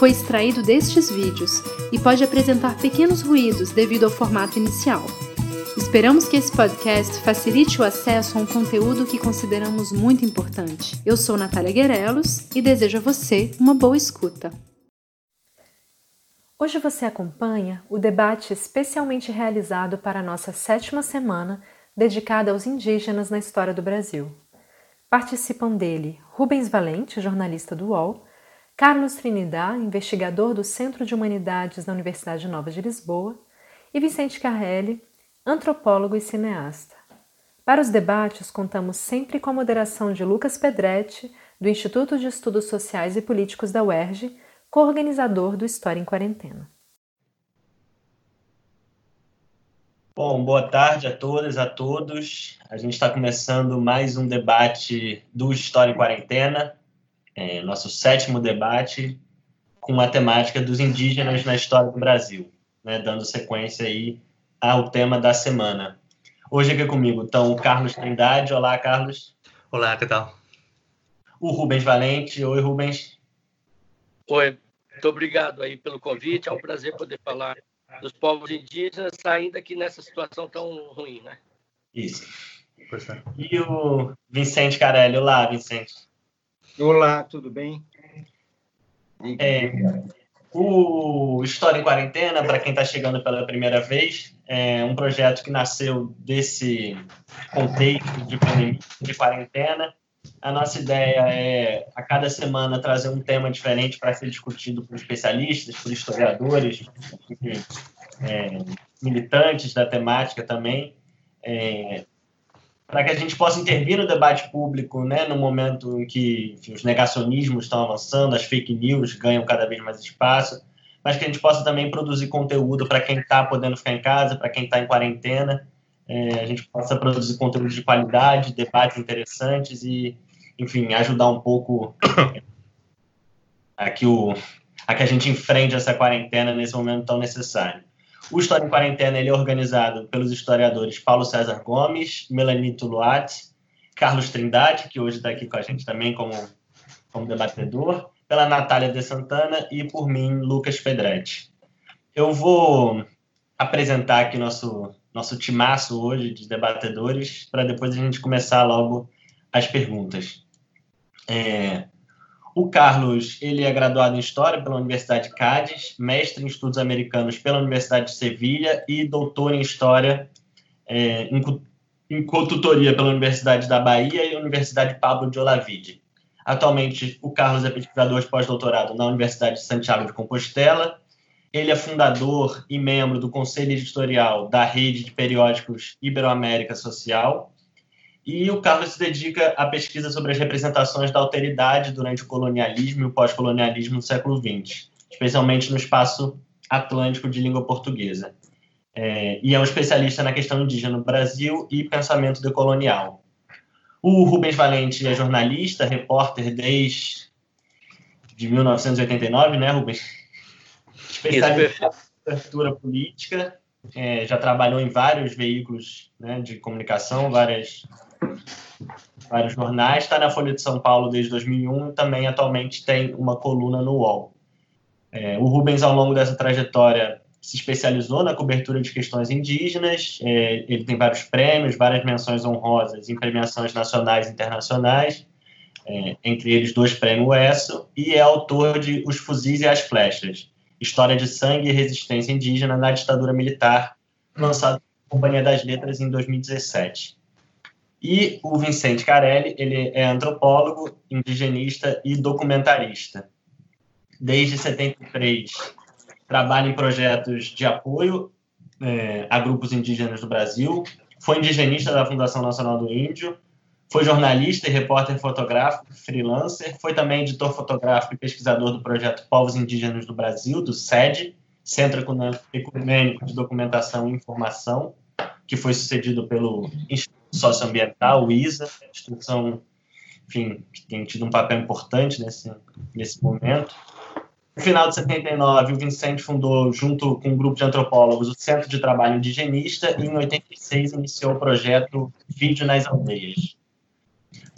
foi extraído destes vídeos e pode apresentar pequenos ruídos devido ao formato inicial. Esperamos que esse podcast facilite o acesso a um conteúdo que consideramos muito importante. Eu sou Natália Guerelos e desejo a você uma boa escuta. Hoje você acompanha o debate especialmente realizado para a nossa sétima semana dedicada aos indígenas na história do Brasil. Participam dele Rubens Valente, jornalista do UOL, Carlos Trinidad, investigador do Centro de Humanidades da Universidade Nova de Lisboa, e Vicente Carrelli, antropólogo e cineasta. Para os debates, contamos sempre com a moderação de Lucas Pedretti, do Instituto de Estudos Sociais e Políticos da UERJ, co-organizador do História em Quarentena. Bom, boa tarde a todas, a todos. A gente está começando mais um debate do História em Quarentena, é, nosso sétimo debate com a temática dos indígenas na história do Brasil, né, dando sequência aí ao tema da semana. Hoje aqui comigo estão o Carlos Trindade. Olá, Carlos. Olá, que tal? O Rubens Valente. Oi, Rubens. Oi, muito obrigado aí pelo convite. É um prazer poder falar dos povos indígenas, ainda que nessa situação tão ruim, né? Isso. É. E o Vicente Carelli. Olá, Vicente. Olá, tudo bem? É, o História em Quarentena, para quem está chegando pela primeira vez, é um projeto que nasceu desse contexto de pandemia, de quarentena. A nossa ideia é, a cada semana, trazer um tema diferente para ser discutido por especialistas, por historiadores, é, militantes da temática também. É, para que a gente possa intervir no debate público, né, no momento em que enfim, os negacionismos estão avançando, as fake news ganham cada vez mais espaço, mas que a gente possa também produzir conteúdo para quem está podendo ficar em casa, para quem está em quarentena, é, a gente possa produzir conteúdo de qualidade, debates interessantes e, enfim, ajudar um pouco a que, o, a que a gente enfrente essa quarentena nesse momento tão necessário. O História em Quarentena ele é organizado pelos historiadores Paulo César Gomes, Melanie Tuluat, Carlos Trindade, que hoje está aqui com a gente também como, como debatedor, pela Natália de Santana e por mim, Lucas Pedretti. Eu vou apresentar aqui nosso, nosso timaço hoje de debatedores, para depois a gente começar logo as perguntas. É, o Carlos, ele é graduado em História pela Universidade de Cádiz, mestre em Estudos Americanos pela Universidade de Sevilha e doutor em História é, em, consultoria pela Universidade da Bahia e Universidade Pablo de Olavide. Atualmente, o Carlos é pesquisador de pós-doutorado na Universidade de Santiago de Compostela. Ele é fundador e membro do Conselho Editorial da Rede de Periódicos Iberoamérica Social e o Carlos se dedica à pesquisa sobre as representações da alteridade durante o colonialismo e o pós-colonialismo no século XX, especialmente no espaço atlântico de língua portuguesa. É, e é um especialista na questão indígena no Brasil e pensamento decolonial. O Rubens Valente é jornalista, repórter desde de 1989, né, Rubens? Especialista em cobertura política, é, já trabalhou em vários veículos né, de comunicação, várias vários jornais, está na Folha de São Paulo desde 2001 e também atualmente tem uma coluna no UOL. É, o Rubens, ao longo dessa trajetória, se especializou na cobertura de questões indígenas, é, ele tem vários prêmios, várias menções honrosas em premiações nacionais e internacionais, é, entre eles dois prêmios ESSO, e é autor de Os Fuzis e as Flechas, História de Sangue e Resistência Indígena na Ditadura Militar, lançado pela Companhia das Letras em 2017. E o Vicente Carelli, ele é antropólogo, indigenista e documentarista. Desde 73, trabalha em projetos de apoio é, a grupos indígenas do Brasil, foi indigenista da Fundação Nacional do Índio, foi jornalista e repórter fotográfico, freelancer, foi também editor fotográfico e pesquisador do projeto Povos Indígenas do Brasil, do SED, Centro Ecumênico de Documentação e Informação, que foi sucedido pelo Instituto Socioambiental, o ISA, instituição enfim, que tem tido um papel importante nesse, nesse momento. No final de 79, o Vicente fundou, junto com um grupo de antropólogos, o Centro de Trabalho Indigenista e, em 86, iniciou o projeto Vídeo nas Aldeias.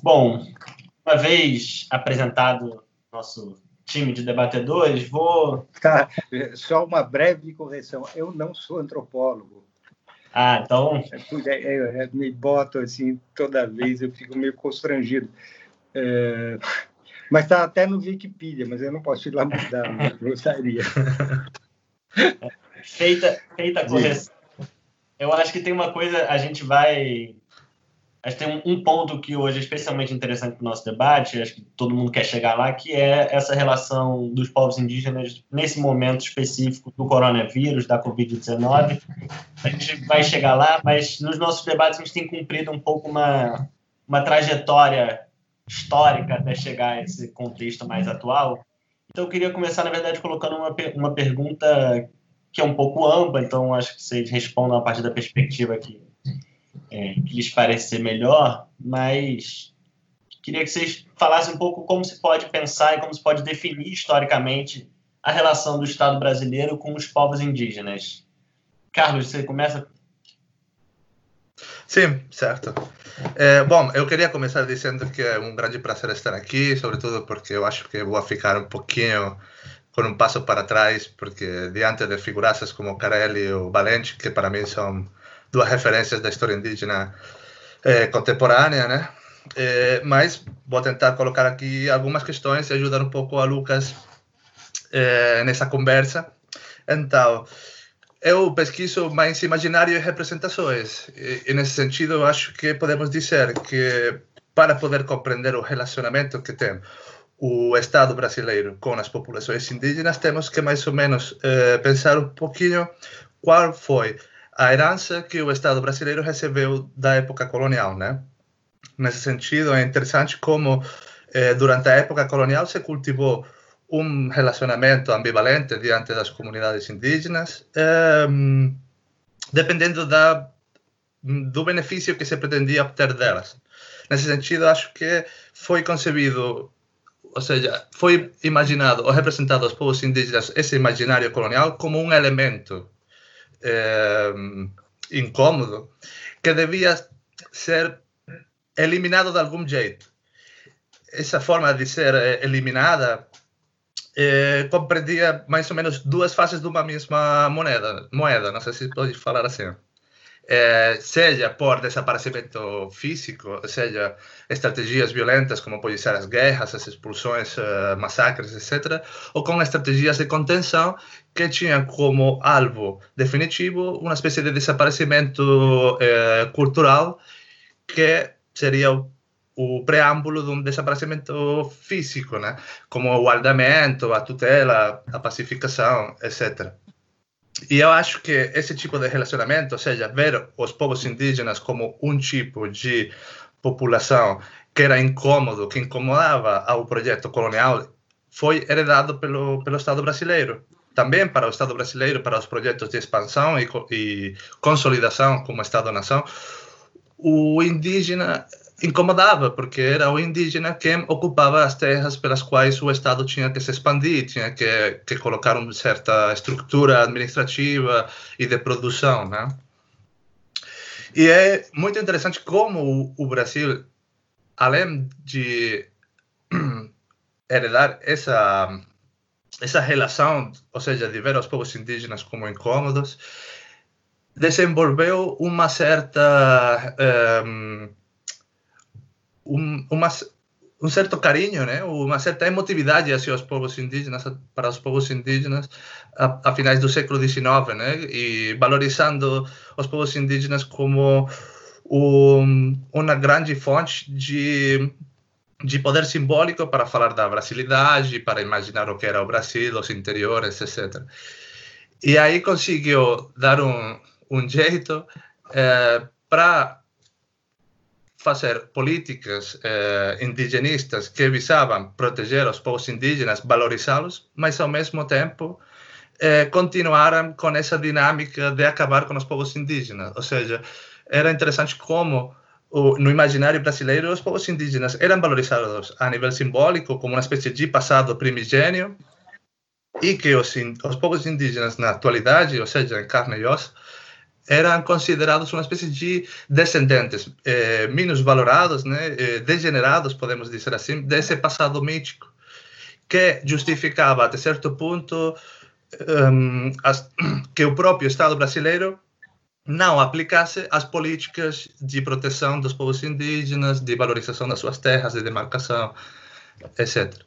Bom, uma vez apresentado nosso time de debatedores, vou. Tá, só uma breve correção. Eu não sou antropólogo. Ah, então. Eu, eu, eu me boto assim toda vez, eu fico meio constrangido. É, mas está até no Wikipedia, mas eu não posso ir lá mudar, mas gostaria. Feita, feita a correção. Eu acho que tem uma coisa, a gente vai. Acho que tem um, ponto que hoje é especialmente interessante para o nosso debate, acho que todo mundo quer chegar lá, que é essa relação dos povos indígenas nesse momento específico do coronavírus, da Covid-19. A gente vai chegar lá, mas nos nossos debates a gente tem cumprido um pouco uma, uma trajetória histórica até chegar a esse contexto mais atual. Então, eu queria começar, na verdade, colocando uma, uma pergunta que é um pouco ampla, então acho que vocês respondam a partir da perspectiva que, é, que lhes parecer melhor, mas queria que vocês falassem um pouco como se pode pensar e como se pode definir historicamente a relação do Estado brasileiro com os povos indígenas. Carlos, você começa Sim, certo. É, bom, eu queria começar dizendo que é um grande prazer estar aqui, sobretudo porque eu acho que vou ficar um pouquinho com um passo para trás, porque diante de figuraças como Carelli ou Valente, que para mim são duas referências da história indígena é, contemporânea, né? É, mas vou tentar colocar aqui algumas questões e ajudar um pouco a Lucas é, nessa conversa. Então, eu pesquiso mais imaginário e representações. E, e, nesse sentido, eu acho que podemos dizer que para poder compreender o relacionamento que tem o Estado brasileiro com as populações indígenas, temos que mais ou menos pensar um pouquinho qual foi a herança que o Estado brasileiro recebeu da época colonial, né? Nesse sentido, é interessante como eh, durante a época colonial se cultivou um relacionamento ambivalente diante das comunidades indígenas, um, dependendo da, do benefício que se pretendia obter delas. Nesse sentido, acho que foi concebido, ou seja, foi imaginado ou representado aos povos indígenas esse imaginário colonial como um elemento um, incômodo que devia ser eliminado de algum jeito. Essa forma de ser eliminada é, compreendia mais ou menos duas faces de uma mesma moeda, moeda, não sei se pode falar assim. É, seja por desaparecimento físico, seja estratégias violentas como pode ser as guerras, as expulsões, uh, massacres, etc., ou com estratégias de contenção que tinham como alvo definitivo uma espécie de desaparecimento uh, cultural que seria o o preâmbulo de um desaparecimento físico, né? como o aldamento, a tutela, a pacificação, etc. E eu acho que esse tipo de relacionamento, ou seja, ver os povos indígenas como um tipo de população que era incômodo, que incomodava ao projeto colonial, foi heredado pelo, pelo Estado brasileiro. Também para o Estado brasileiro, para os projetos de expansão e, e consolidação como Estado-nação, o indígena incomodava, porque era o indígena quem ocupava as terras pelas quais o Estado tinha que se expandir, tinha que, que colocar uma certa estrutura administrativa e de produção, né? E é muito interessante como o, o Brasil, além de heredar essa essa relação, ou seja, de ver os povos indígenas como incômodos, desenvolveu uma certa um, um, um certo carinho, né? uma certa emotividade hacia os povos indígenas, para os povos indígenas a, a finais do século XIX, né? e valorizando os povos indígenas como um, uma grande fonte de de poder simbólico para falar da brasilidade, para imaginar o que era o Brasil, os interiores, etc. E aí conseguiu dar um, um jeito é, para fazer políticas eh, indigenistas que visavam proteger os povos indígenas, valorizá-los, mas ao mesmo tempo eh, continuaram com essa dinâmica de acabar com os povos indígenas. Ou seja, era interessante como no imaginário brasileiro os povos indígenas eram valorizados a nível simbólico como uma espécie de passado primigênio e que os, os povos indígenas na atualidade, ou seja, em carne e osso, eram considerados uma espécie de descendentes eh, menos valorados, né, eh, degenerados, podemos dizer assim, desse passado mítico, que justificava até certo ponto um, as, que o próprio Estado brasileiro não aplicasse as políticas de proteção dos povos indígenas, de valorização das suas terras, de demarcação, etc.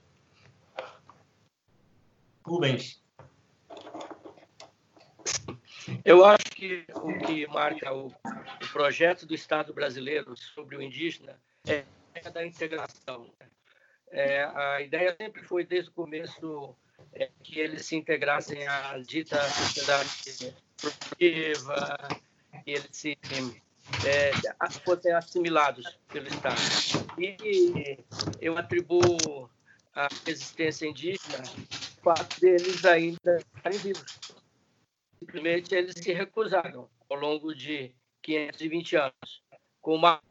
Rubens. Eu acho que o que marca o, o projeto do Estado brasileiro sobre o indígena é a da integração. É, a ideia sempre foi, desde o começo, é, que eles se integrassem à dita sociedade produtiva, que eles se, é, fossem assimilados pelo Estado. E eu atribuo a resistência indígena o fato deles ainda estarem vivos. Simplesmente eles se recusaram ao longo de 520 anos, com uma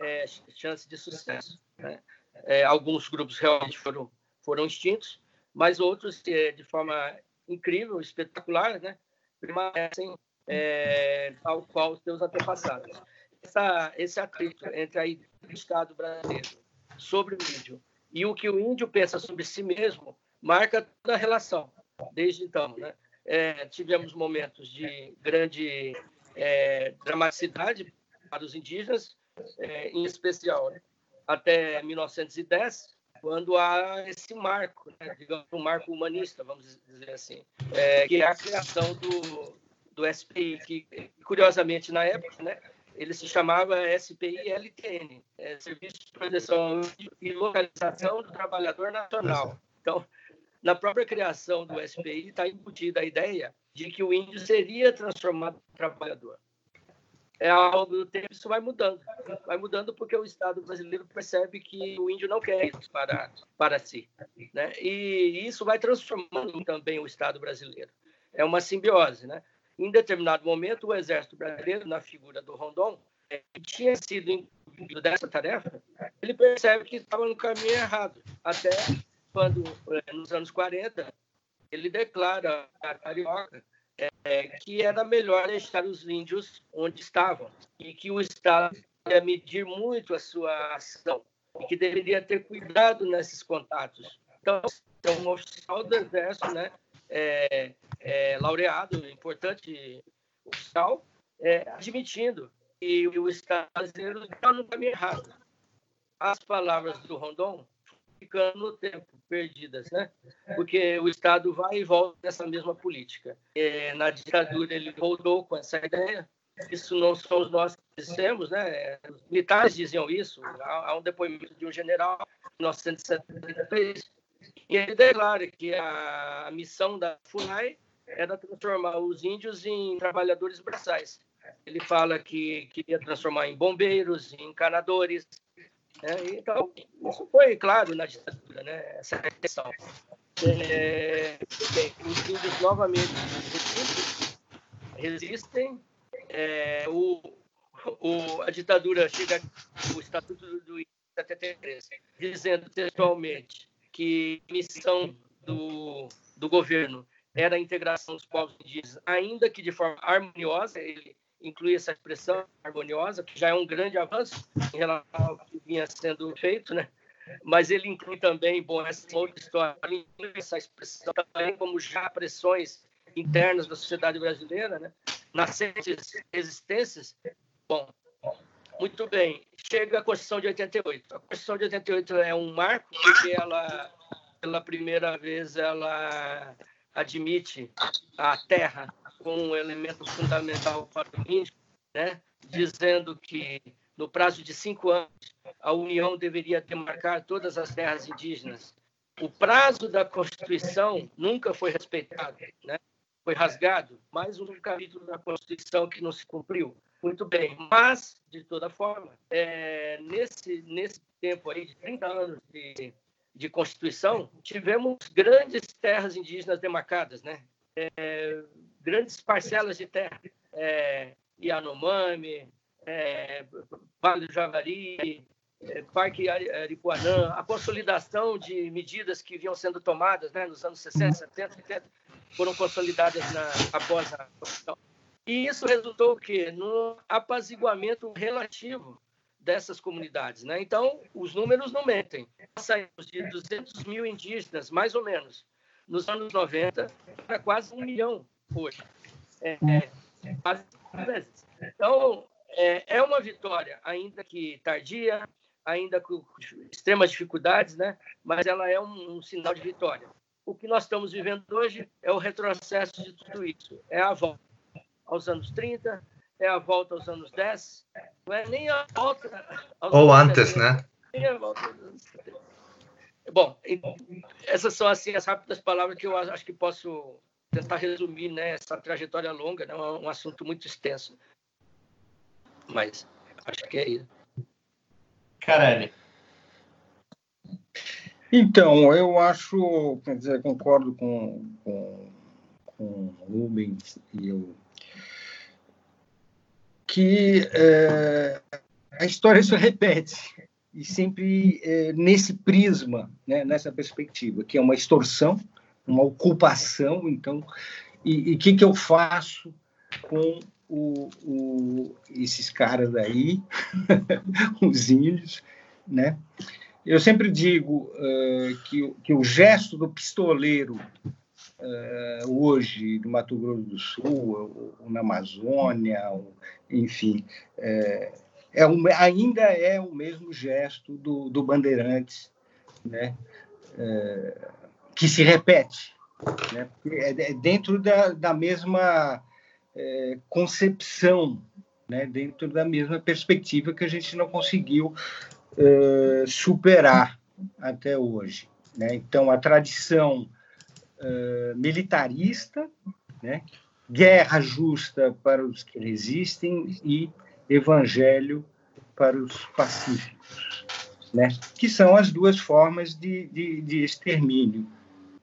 é, chance de sucesso. Né? É, alguns grupos realmente foram, foram extintos, mas outros, é, de forma incrível, espetacular, né? permanecem é, tal qual os seus antepassados. Essa, esse atrito entre a ideia do Estado brasileiro sobre o índio e o que o índio pensa sobre si mesmo marca toda a relação, desde então. Né? É, tivemos momentos de grande é, dramaticidade para os indígenas, é, em especial né? até 1910, quando há esse marco, né? digamos, um marco humanista, vamos dizer assim, é, que é a criação do, do SPI, que curiosamente na época, né, ele se chamava SPI-LTN, é, Serviço de Proteção e Localização do Trabalhador Nacional. Então, na própria criação do SPI está embutida a ideia de que o índio seria transformado em trabalhador. É algo do tempo isso vai mudando, vai mudando porque o Estado brasileiro percebe que o índio não quer isso para para si, né? E isso vai transformando também o Estado brasileiro. É uma simbiose, né? Em determinado momento, o Exército Brasileiro, na figura do Rondon, que tinha sido incluído dessa tarefa, ele percebe que estava no caminho errado. Até quando, nos anos 40, ele declara a Carioca é, que era melhor deixar os índios onde estavam e que o Estado ia medir muito a sua ação e que deveria ter cuidado nesses contatos. Então, um oficial do Exército, né, é, é, laureado, importante oficial, é, admitindo que o Estado brasileiro está no caminho errado. As palavras do Rondon ficando no tempo, perdidas, né? Porque o Estado vai e volta nessa mesma política. É, na ditadura ele voltou com essa ideia. Isso não somos nós que dissemos, né? Os militares diziam isso. Há um depoimento de um general em 1973 e ele declara que a missão da FUNAI era transformar os índios em trabalhadores braçais. Ele fala que queria transformar em bombeiros, em encanadores. Né? Então, isso foi claro na ditadura, né? essa questão. É, bem, os índios novamente resistem. É, o, o, a ditadura chega, o Estatuto do Índio 73, dizendo textualmente que a missão do, do governo era a integração dos povos indígenas, ainda que de forma harmoniosa, ele inclui essa expressão harmoniosa, que já é um grande avanço em relação ao que vinha sendo feito, né? Mas ele inclui também, bom, essa outra história, essa expressão também como já pressões internas da sociedade brasileira, né? Nascentes resistências. Bom, muito bem. Chega a Constituição de 88. A Constituição de 88 é um marco porque ela, pela primeira vez, ela admite a terra como um elemento fundamental para o índio, né? dizendo que no prazo de cinco anos a União deveria demarcar todas as terras indígenas. O prazo da Constituição nunca foi respeitado, né? foi rasgado. Mais um capítulo da Constituição que não se cumpriu. Muito bem, mas, de toda forma, é, nesse, nesse tempo aí de 30 anos de, de Constituição, tivemos grandes terras indígenas demarcadas, né? É, grandes parcelas de terra, é, Yanomami, é, Vale do Javari, é, Parque Aripuanã, a consolidação de medidas que vinham sendo tomadas né, nos anos 60, 70, 70, foram consolidadas na, após a Constituição. E isso resultou que no apaziguamento relativo dessas comunidades. Né? Então, os números não mentem. Saímos de 200 mil indígenas, mais ou menos, nos anos 90, para quase um milhão hoje. É, é, quase vezes. Então, é, é uma vitória, ainda que tardia, ainda com extremas dificuldades, né? mas ela é um, um sinal de vitória. O que nós estamos vivendo hoje é o retrocesso de tudo isso. É a volta aos anos 30, é a volta aos anos 10, não é nem a volta. Ou antes, 70, né? Nem a volta aos anos 70. Bom, essas são assim as rápidas palavras que eu acho que posso tentar resumir né, essa trajetória longa, né, um assunto muito extenso. Mas acho que é isso. Caralho. Então, eu acho, quer dizer, concordo com, com, com Rubens e eu que é, a história se repete e sempre é, nesse prisma, né, nessa perspectiva, que é uma extorsão, uma ocupação, então, e o que, que eu faço com o, o, esses caras aí, os índios, né? Eu sempre digo uh, que, que o gesto do pistoleiro uh, hoje no Mato Grosso do Sul, ou, na Amazônia, ou, enfim, é, é um, ainda é o mesmo gesto do, do Bandeirantes, né? É, que se repete, né? é, é dentro da, da mesma é, concepção, né? dentro da mesma perspectiva que a gente não conseguiu é, superar até hoje. Né? Então, a tradição uh, militarista, né? guerra justa para os que resistem e evangelho para os pacíficos, né? que são as duas formas de, de, de extermínio.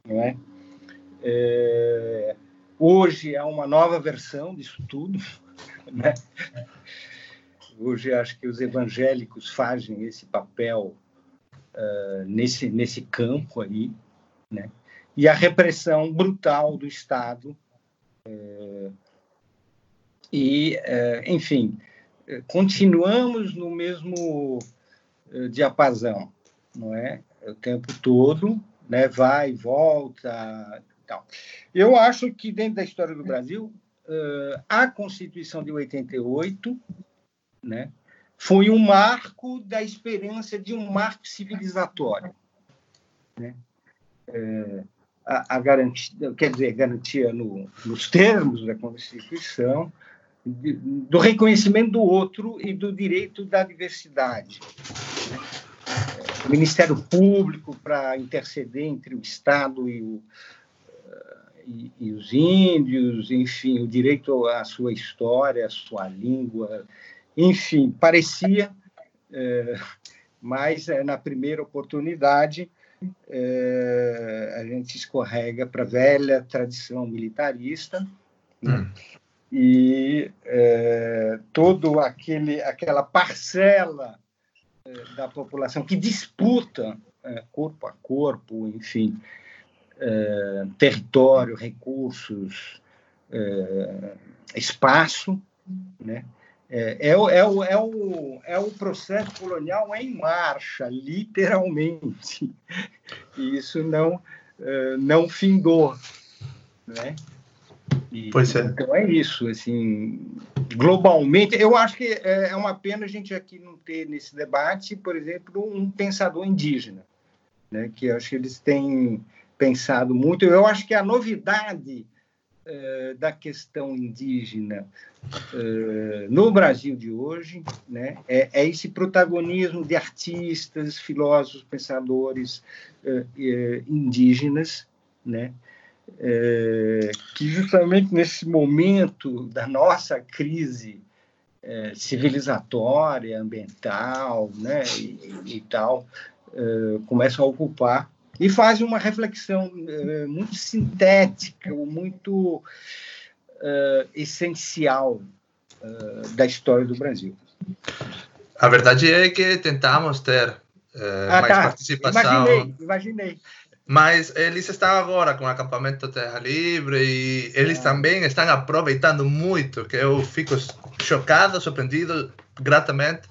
Não é? é? hoje há uma nova versão disso tudo. Né? Hoje acho que os evangélicos fazem esse papel uh, nesse, nesse campo aí, né? e a repressão brutal do Estado. É, e, é, enfim, continuamos no mesmo é, diapasão, não é? O tempo todo, né? vai e volta. Tal. Eu acho que, dentro da história do Brasil, a Constituição de 88 né, foi um marco da experiência de um marco civilizatório. Né? É, a, a garantia, quer dizer, garantia no, nos termos da Constituição, do reconhecimento do outro e do direito da diversidade. Né? O Ministério Público para interceder entre o Estado e, o, e, e, os índios, enfim, o direito à sua história, à sua língua, enfim, parecia, é, mas é, na primeira oportunidade é, a gente escorrega para a velha tradição militarista né? hum. E é, todo aquele aquela parcela é, da população que disputa é, corpo a corpo, enfim, é, território, recursos, é, espaço, né? É, é, o, é, o, é, o, é o processo colonial em marcha, literalmente. E isso não, uh, não findou. Né? E, pois é. Então é isso, assim, globalmente, eu acho que é, é uma pena a gente aqui não ter nesse debate, por exemplo, um pensador indígena, né, que eu acho que eles têm pensado muito. Eu acho que a novidade eh, da questão indígena uh, no Brasil de hoje, né, é, é, esse protagonismo de artistas, filósofos, pensadores uh, indígenas, né, que justamente nesse momento da nossa crise civilizatória, ambiental, né, e, e tal, uh, começam a ocupar e fazem uma reflexão uh, muito sintética, muito uh, essencial da história do Brasil. A verdade é que tentamos ter ah, mais tá. participação. Imaginei, imaginei. Mas eles estão agora com o acampamento Terra Livre e eles é. também estão aproveitando muito, que eu fico chocado, surpreendido gratamente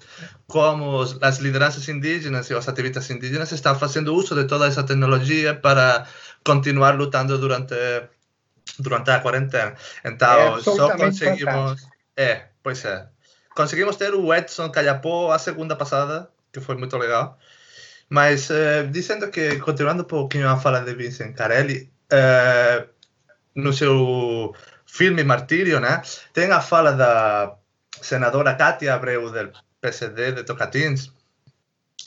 como as lideranças indígenas e os ativistas indígenas estão fazendo uso de toda essa tecnologia para continuar lutando durante durante a quarentena. Então, é só conseguimos... É, pois é. Conseguimos ter o Edson Calhapó a segunda passada, que foi muito legal. Mas uh, dizendo que, continuando um pouquinho a fala de Vincent Carelli, uh, no seu filme Martírio, né, tem a fala da senadora Cátia Abreu, do PSD de Tocantins,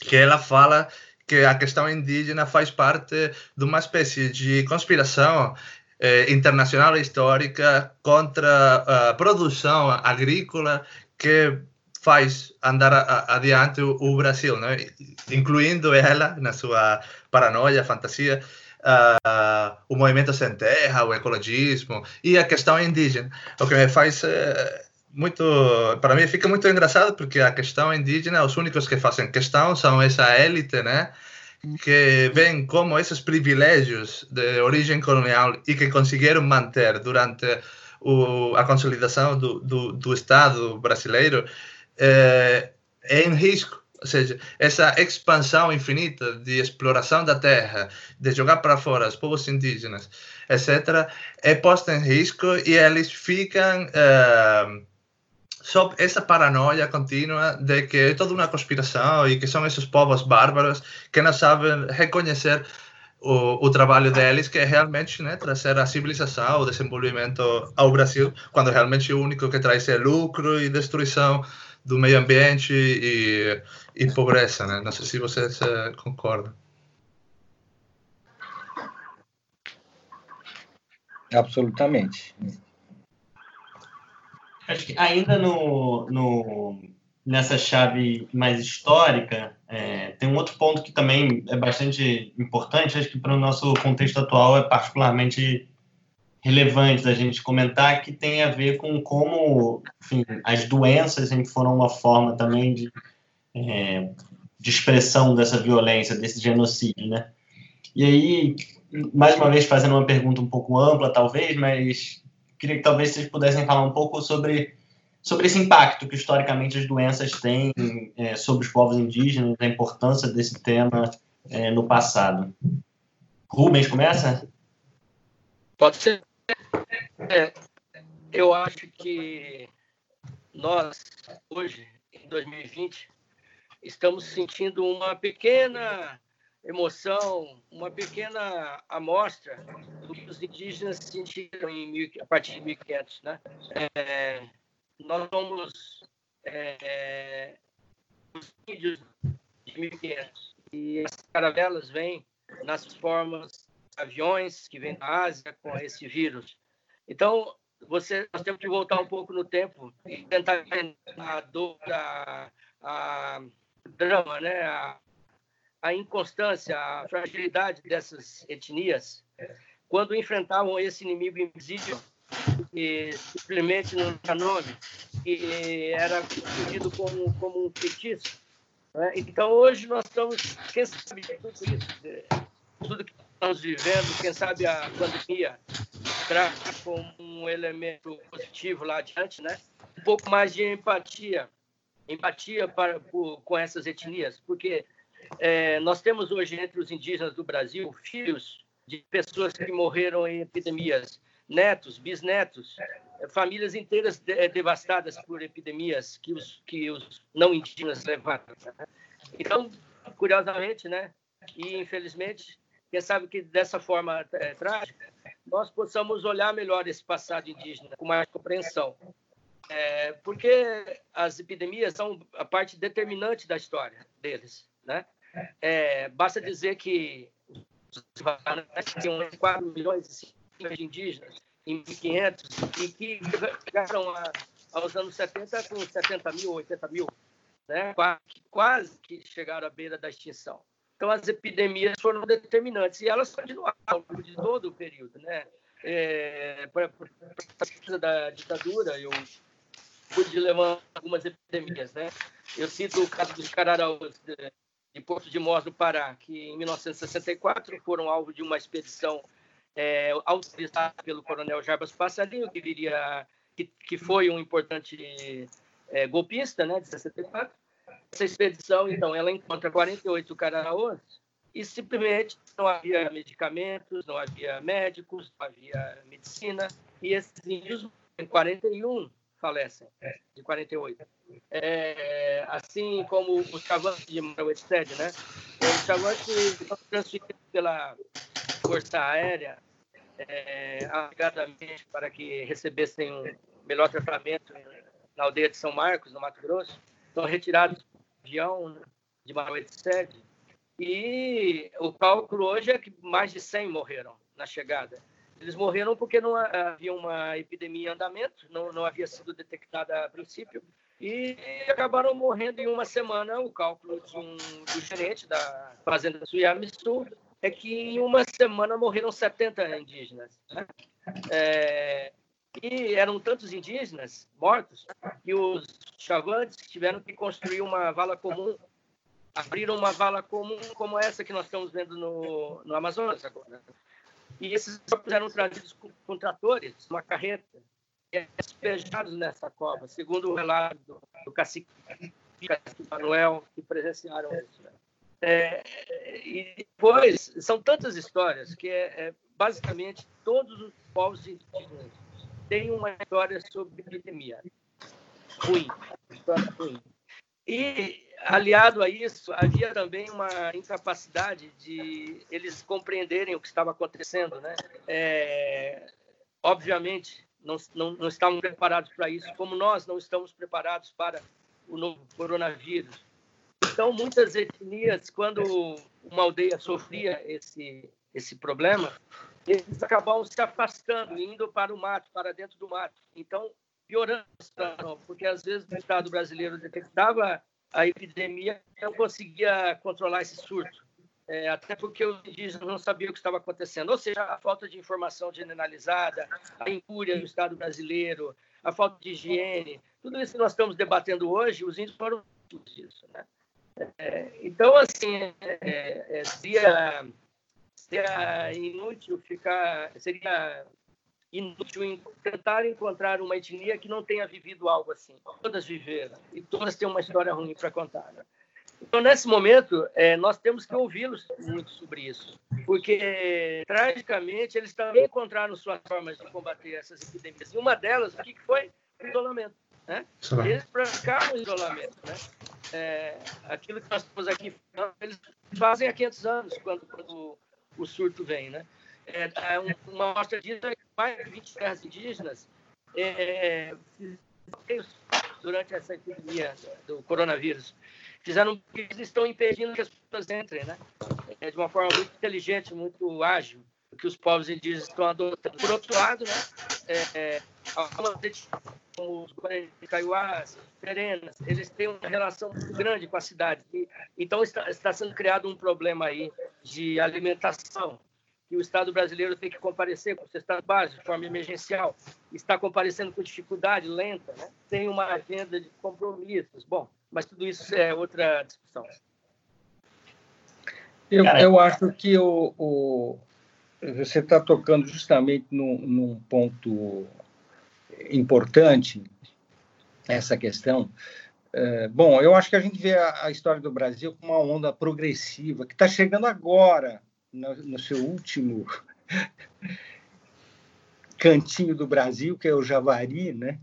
que ela fala que a questão indígena faz parte de uma espécie de conspiração eh, internacional histórica contra a produção agrícola que faz andar adiante o, o, Brasil, né? incluindo ela na sua paranoia, fantasia, uh, o movimento sem terra, o ecologismo e a questão indígena. O que me faz uh, muito, para mim fica muito engraçado porque a questão indígena, os únicos que fazem questão são essa élite, né? que veem como esses privilégios de origem colonial e que conseguiram manter durante o, a consolidação do, do, do Estado brasileiro é, é em risco. Ou seja, essa expansão infinita de exploração da terra, de jogar para fora os povos indígenas, etc., é posta em risco e eles ficam uh, sob essa paranoia contínua de que é toda uma conspiração e que são esses povos bárbaros que não sabem reconhecer o, o trabalho deles, que é realmente né, trazer a civilização, o desenvolvimento ao Brasil, quando realmente o único que traz é lucro e destruição do meio ambiente e, e pobreza, né? Não sei se vocês uh, concordam. Absolutamente. Acho que ainda no, no, nessa chave mais histórica, é, tem um outro ponto que também é bastante importante, acho que para o nosso contexto atual é particularmente relevante da gente comentar que tem a ver com como enfim, as doenças sempre foram uma forma também de, é, de expressão dessa violência, desse genocídio, né? E aí, mais uma vez, fazendo uma pergunta um pouco ampla, talvez, mas queria que talvez vocês pudessem falar um pouco sobre, sobre esse impacto que historicamente as doenças têm é, sobre os povos indígenas, a importância desse tema é, no passado. Rubens, começa? Pode ser. É, eu acho que nós, hoje, em 2020, estamos sentindo uma pequena emoção, uma pequena amostra do que os indígenas sentiram em, a partir de 1500. Né? É, nós somos é, os índios de 1500 e as caravelas vêm nas formas aviões que vêm da Ásia com esse vírus. Então, você, nós temos que voltar um pouco no tempo e tentar a dor, a, a drama, né? a, a inconstância, a fragilidade dessas etnias quando enfrentavam esse inimigo invisível que simplesmente não tinha nome, que era conhecido como, como um feitiço. Né? Então, hoje nós estamos, quem sabe tudo isso, tudo que estamos vivendo, quem sabe a pandemia traz como um elemento positivo lá adiante, né? Um pouco mais de empatia, empatia para por, com essas etnias, porque é, nós temos hoje entre os indígenas do Brasil filhos de pessoas que morreram em epidemias, netos, bisnetos, famílias inteiras de, é, devastadas por epidemias que os que os não indígenas levaram. Né? Então, curiosamente, né? E infelizmente quem sabe que dessa forma é, trágica, nós possamos olhar melhor esse passado indígena com mais compreensão. É, porque as epidemias são a parte determinante da história deles. Né? É, basta dizer que tinham 4 milhões de indígenas em 1500 e que chegaram a, aos anos 70 com 70 mil, 80 mil, né? quase que chegaram à beira da extinção. Então, as epidemias foram determinantes e elas continuaram ao longo de todo o período. Né? É, para a da ditadura, eu pude levar algumas epidemias. Né? Eu cito o caso dos cararaús de, de Porto de Mós, no Pará, que em 1964 foram alvo de uma expedição é, autorizada pelo coronel Jarbas Passarinho, que viria, que, que foi um importante é, golpista, né, de 64 essa expedição, então, ela encontra 48 cararaôs e simplesmente não havia medicamentos, não havia médicos, não havia medicina, e esses índios, em 41, falecem, de 48. É, assim como os chavantes de Marwetstead, né? Os chavantes foram transferidos pela Força Aérea é, alegadamente para que recebessem um melhor tratamento na aldeia de São Marcos, no Mato Grosso, são retirados avião de Mauete Sede. E o cálculo hoje é que mais de 100 morreram na chegada. Eles morreram porque não havia uma epidemia em andamento, não, não havia sido detectada a princípio, e acabaram morrendo em uma semana. O cálculo de um, do gerente da fazenda Suyamisu é que em uma semana morreram 70 indígenas. Né? É, e eram tantos indígenas mortos que os chavantes tiveram que construir uma vala comum, abriram uma vala comum como essa que nós estamos vendo no, no Amazonas agora. E esses corpos eram trazidos com, com tratores, uma carreta, e despejados nessa cova, segundo o relato do, do cacique, cacique Manuel, que presenciaram isso. Né? É, e depois, são tantas histórias que é, é basicamente todos os povos indígenas tem uma história sobre epidemia ruim, história ruim. E aliado a isso, havia também uma incapacidade de eles compreenderem o que estava acontecendo, né? É, obviamente, não, não, não estavam preparados para isso, como nós não estamos preparados para o novo coronavírus. Então, muitas etnias, quando uma aldeia sofria esse esse problema, eles acabam se afastando, indo para o mato, para dentro do mato. Então, piorando porque às vezes o Estado brasileiro detectava a epidemia e não conseguia controlar esse surto. É, até porque os indígenas não sabiam o que estava acontecendo. Ou seja, a falta de informação generalizada, a incúria do Estado brasileiro, a falta de higiene, tudo isso que nós estamos debatendo hoje, os índios foram disso. Né? É, então, assim, é, é seria seria inútil ficar, seria inútil tentar encontrar uma etnia que não tenha vivido algo assim. Todas viveram e todas têm uma história ruim para contar. Né? Então, nesse momento, é, nós temos que ouvi-los muito sobre isso, porque, tragicamente, eles também encontraram suas formas de combater essas epidemias. E uma delas, o que foi? O isolamento. Né? Eles praticaram o isolamento. Né? É, aquilo que nós estamos aqui, eles fazem há 500 anos, quando, quando o surto vem, né? É, é uma mostra disso é que mais de 20 terras indígenas é, durante essa epidemia do coronavírus fizeram eles estão impedindo que as pessoas entrem, né? É, de uma forma muito inteligente, muito ágil, que os povos indígenas estão adotando. Por outro lado, né? É, algumas como os Perenas, eles têm uma relação muito grande com a cidade. Então, está, está sendo criado um problema aí de alimentação, que o Estado brasileiro tem que comparecer com o cesta básico de forma emergencial, está comparecendo com dificuldade, lenta, né? tem uma agenda de compromissos. Bom, mas tudo isso é outra discussão. Eu, eu acho que o, o você está tocando justamente num, num ponto importante essa questão. É, bom, eu acho que a gente vê a, a, história do Brasil como uma onda progressiva que está chegando agora no, no, seu último cantinho do Brasil, que é o Javari, né?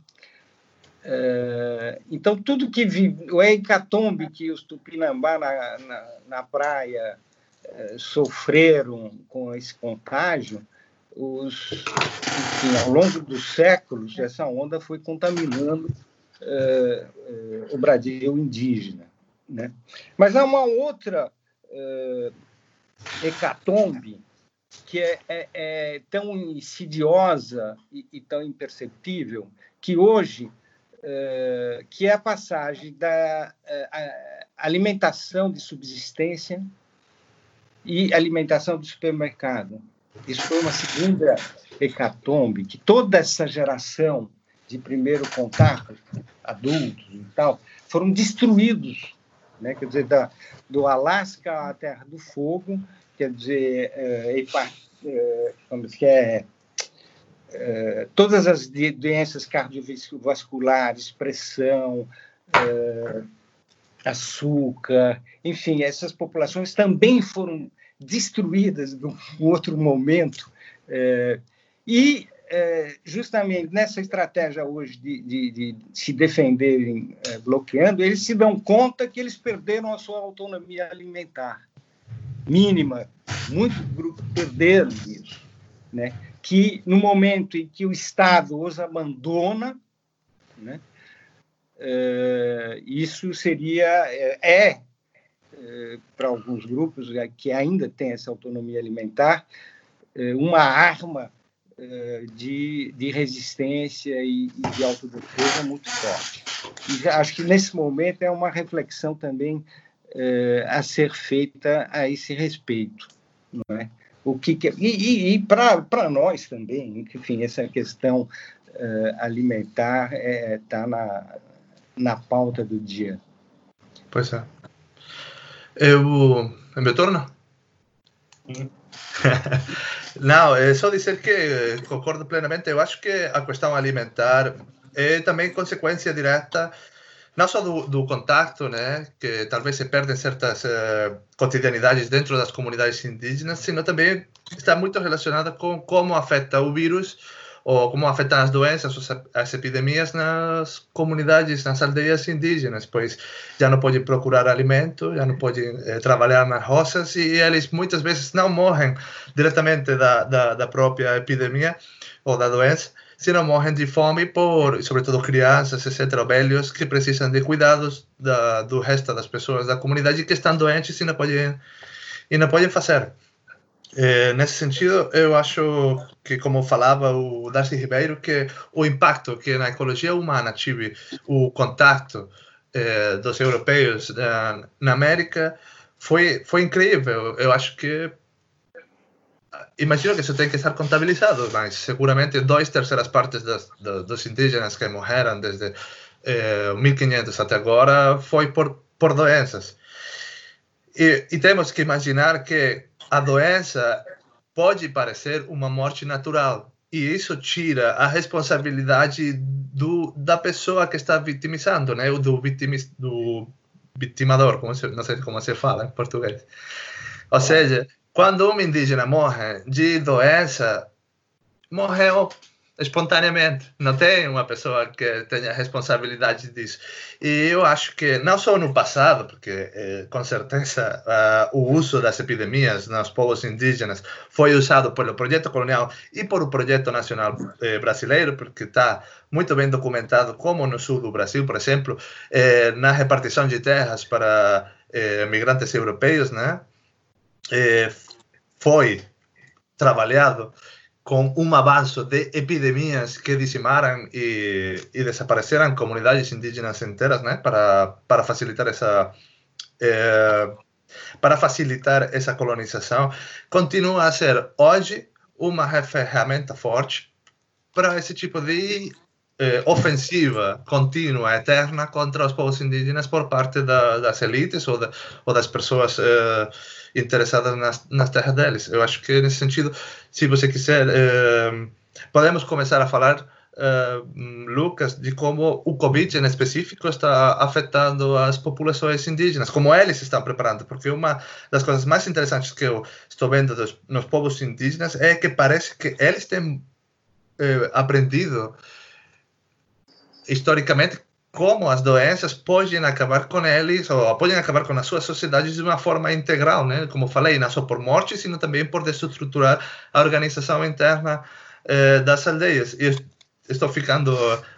É, então, tudo que vive, o hecatombe que os tupinambá na, na, na praia é, sofreram com esse contágio, os, enfim, ao longo dos séculos, essa onda foi contaminando é, é, o Brasil indígena. Né? Mas há uma outra é, hecatombe que é, é, é, tão insidiosa e, e, tão imperceptível que hoje é, que é a passagem da alimentação de subsistência e alimentação do supermercado. Isso foi uma segunda hecatombe, que toda essa geração de primeiro contato, adultos e tal, foram destruídos. Né? Quer dizer, da, do Alasca à Terra do Fogo, quer dizer, é, é, que é, é, todas as doenças cardiovasculares, pressão, é, açúcar, enfim, essas populações também foram destruídas num outro momento. É, e é, justamente nessa estratégia hoje de, de, de se defenderem é, bloqueando, eles se dão conta que eles perderam a sua autonomia alimentar mínima. Muitos grupos perderam isso. Né? Que no momento em que o Estado os abandona, né? É, isso seria, é, é, para alguns grupos que ainda têm essa autonomia alimentar, é, uma arma é, de, de resistência e, e de autodefesa muito forte. E acho que nesse momento é uma reflexão também é, a ser feita a esse respeito, não é? O que, que e, e, e para nós também, enfim, essa questão é, alimentar está na, na pauta do dia. Pois é. Eu. É meu turno? Sim. Não, é só dizer que concordo plenamente. Eu acho que a questão alimentar é também consequência direta não só do, do contato, né, que talvez se perdem certas uh, cotidianidades dentro das comunidades indígenas, sino também está muito relacionada com como afeta o vírus ou como afetam as doenças, as epidemias nas comunidades, nas aldeias indígenas, pois já não podem procurar alimento, já não podem eh, trabalhar nas roças e eles muitas vezes não morrem diretamente da, da, da própria epidemia ou da doença, senão morrem de fome por, sobretudo, crianças, etc., velhos, que precisam de cuidados da, do resto das pessoas da comunidade que estão doentes e não podem, e não podem fazer. É, nesse sentido, eu acho que, como falava o Darcy Ribeiro, que o impacto que na ecologia humana tive o contato é, dos europeus na, na, América foi, foi incrível. Eu acho que. Imagino que isso tem que estar contabilizado, mas seguramente dois terceiras partes das, das, dos indígenas que morreram desde é, 1500 até agora foi por, por doenças. E, e temos que imaginar que a doença pode parecer uma morte natural e isso tira a responsabilidade do, da pessoa que está vitimizando, né? Do, vitimis, do vitimador, como se, não sei como se fala em português. Ou seja, quando um indígena morre de doença, morreu espontaneamente. Não tem uma pessoa que tenha responsabilidade disso. E eu acho que, não só no passado, porque eh, com certeza uh, o uso das epidemias nos povos indígenas foi usado pelo projeto colonial e por o projeto nacional eh, brasileiro, porque está muito bem documentado, como no sul do Brasil, por exemplo, eh, na repartição de terras para migrantes europeus, né? Foi trabalhado com um avanço de epidemias que dizimaram e, e desapareceram comunidades indígenas inteiras, né, para, para facilitar essa é, para facilitar essa colonização, continua a ser hoje uma ferramenta forte para esse tipo de eh, ofensiva contínua, eterna contra os povos indígenas por parte da, das elites ou, da, ou das pessoas eh, interessadas nas, nas terras deles. Eu acho que nesse sentido, se você quiser, eh, podemos começar a falar, eh, Lucas, de como o Covid em específico está afetando as populações indígenas, como eles estão preparando, porque uma das coisas mais interessantes que eu estou vendo dos, nos povos indígenas é que parece que eles têm eh, aprendido historicamente como as doenças podem acabar com eles ou podem acabar com as suas sociedades de uma forma integral, né? Como falei, não só por morte, sino também por desestruturar a organização interna eh, das aldeias. E estou ficando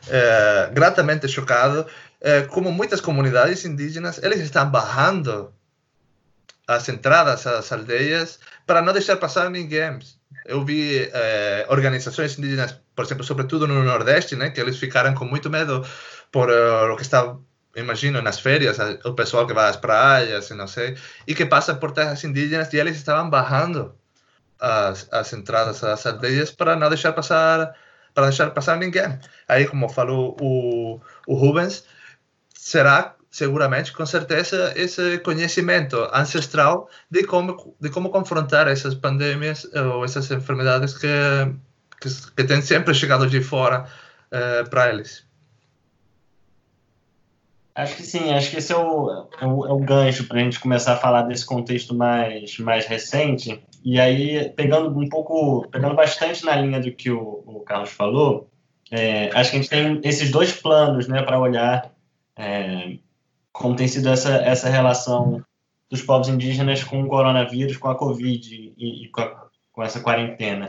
eh, gratamente chocado eh, como muitas comunidades indígenas eles estão barrando as entradas às aldeias para não deixar passar ninguém. Eu vi organizações indígenas, por exemplo, sobretudo no Nordeste, né, que eles ficaram com muito medo por uh, o que está imagino, nas férias, o pessoal que vai às praias, não sei, e que passa por terras indígenas e eles estavam barrando as, as entradas às aldeias para não deixar passar para deixar passar ninguém. Aí, como falou o, o Rubens, será seguramente, com certeza, esse conhecimento ancestral de como de como confrontar essas pandemias ou essas enfermidades que que, que têm sempre chegado de fora uh, para eles. Acho que sim, acho que esse é o, é o, é o gancho para a gente começar a falar desse contexto mais, mais recente. E aí, pegando um pouco, pegando bastante na linha do que o, o Carlos falou, é, acho que a gente tem esses dois planos né, para olhar é, como tem sido essa, essa relação dos povos indígenas com o coronavírus, com a Covid e, e com, a, com, essa quarentena.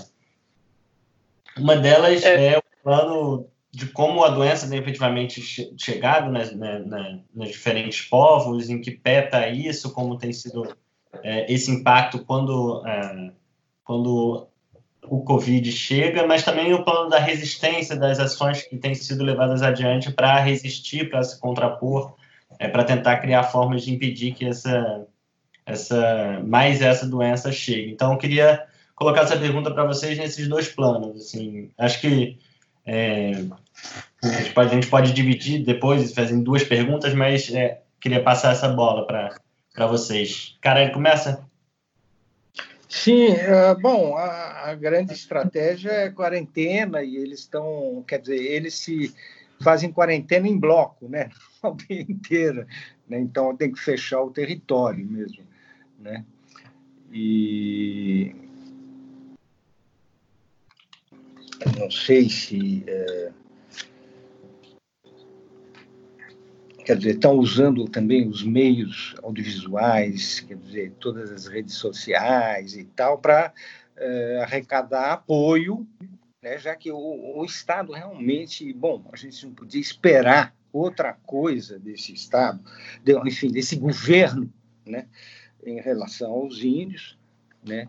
Uma delas é, é o plano de como a doença tem efetivamente chegado nas, na, na, nos diferentes povos, em que pé está isso, como tem sido é, esse impacto quando, é, quando o Covid chega, mas também o plano da resistência, das ações que têm sido levadas adiante para resistir, para se contrapor, é, para tentar criar formas de impedir que essa, essa mais essa doença chegue. Então, eu queria colocar essa pergunta para vocês nesses dois planos. Assim, acho que é, a, gente pode, a, gente pode, dividir depois, fazendo duas perguntas, mas é, queria passar essa bola para vocês. Cara, começa? Sim, uh, bom, a, a, grande estratégia é quarentena e eles estão, quer dizer, eles se fazem quarentena em bloco, né? A aldeia inteira, né? Então tem que fechar o território mesmo, né? E não sei se. É... Quer dizer, estão usando também os meios audiovisuais, quer dizer, todas as redes sociais e tal, para é, arrecadar apoio, né, já que o, o Estado realmente. Bom, a gente não podia esperar outra coisa desse Estado, de, enfim, desse governo, né, em relação aos índios, né,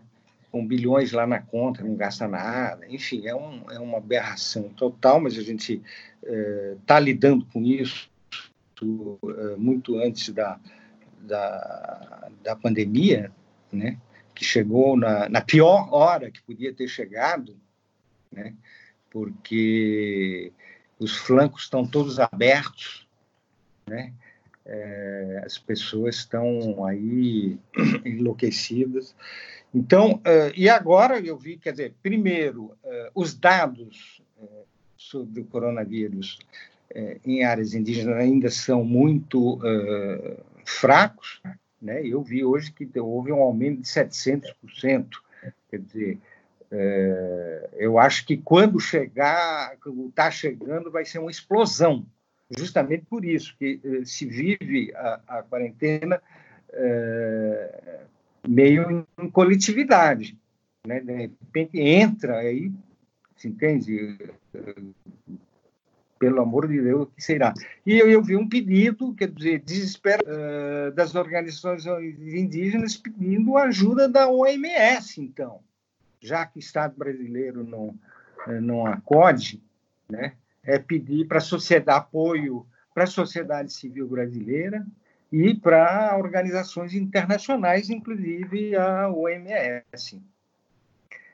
com bilhões lá na conta, não gasta nada, enfim, é, um, é uma aberração total, mas a gente está é, lidando com isso é, muito antes da, da, da pandemia, né, que chegou na, na pior hora que podia ter chegado, né, porque os flancos estão todos abertos, né, é, as pessoas estão aí enlouquecidas. Então, uh, e agora eu vi, quer dizer, primeiro, uh, os dados uh, sobre o coronavírus em áreas indígenas ainda são muito fracos. Né? Eu vi hoje que houve um aumento de 700%. Quer dizer, eu acho que quando chegar, quando está chegando, vai ser uma explosão. Justamente por isso que se vive a, a quarentena meio em coletividade. Né? De repente entra aí, se entende? Pelo amor de Deus, o que será? E eu, eu vi um pedido, quer dizer, desespero uh, das organizações indígenas pedindo ajuda da OMS, então, já que o Estado brasileiro não, eh, não acode, né? é pedir para apoio para a sociedade civil brasileira, e para organizações internacionais, inclusive a OMS.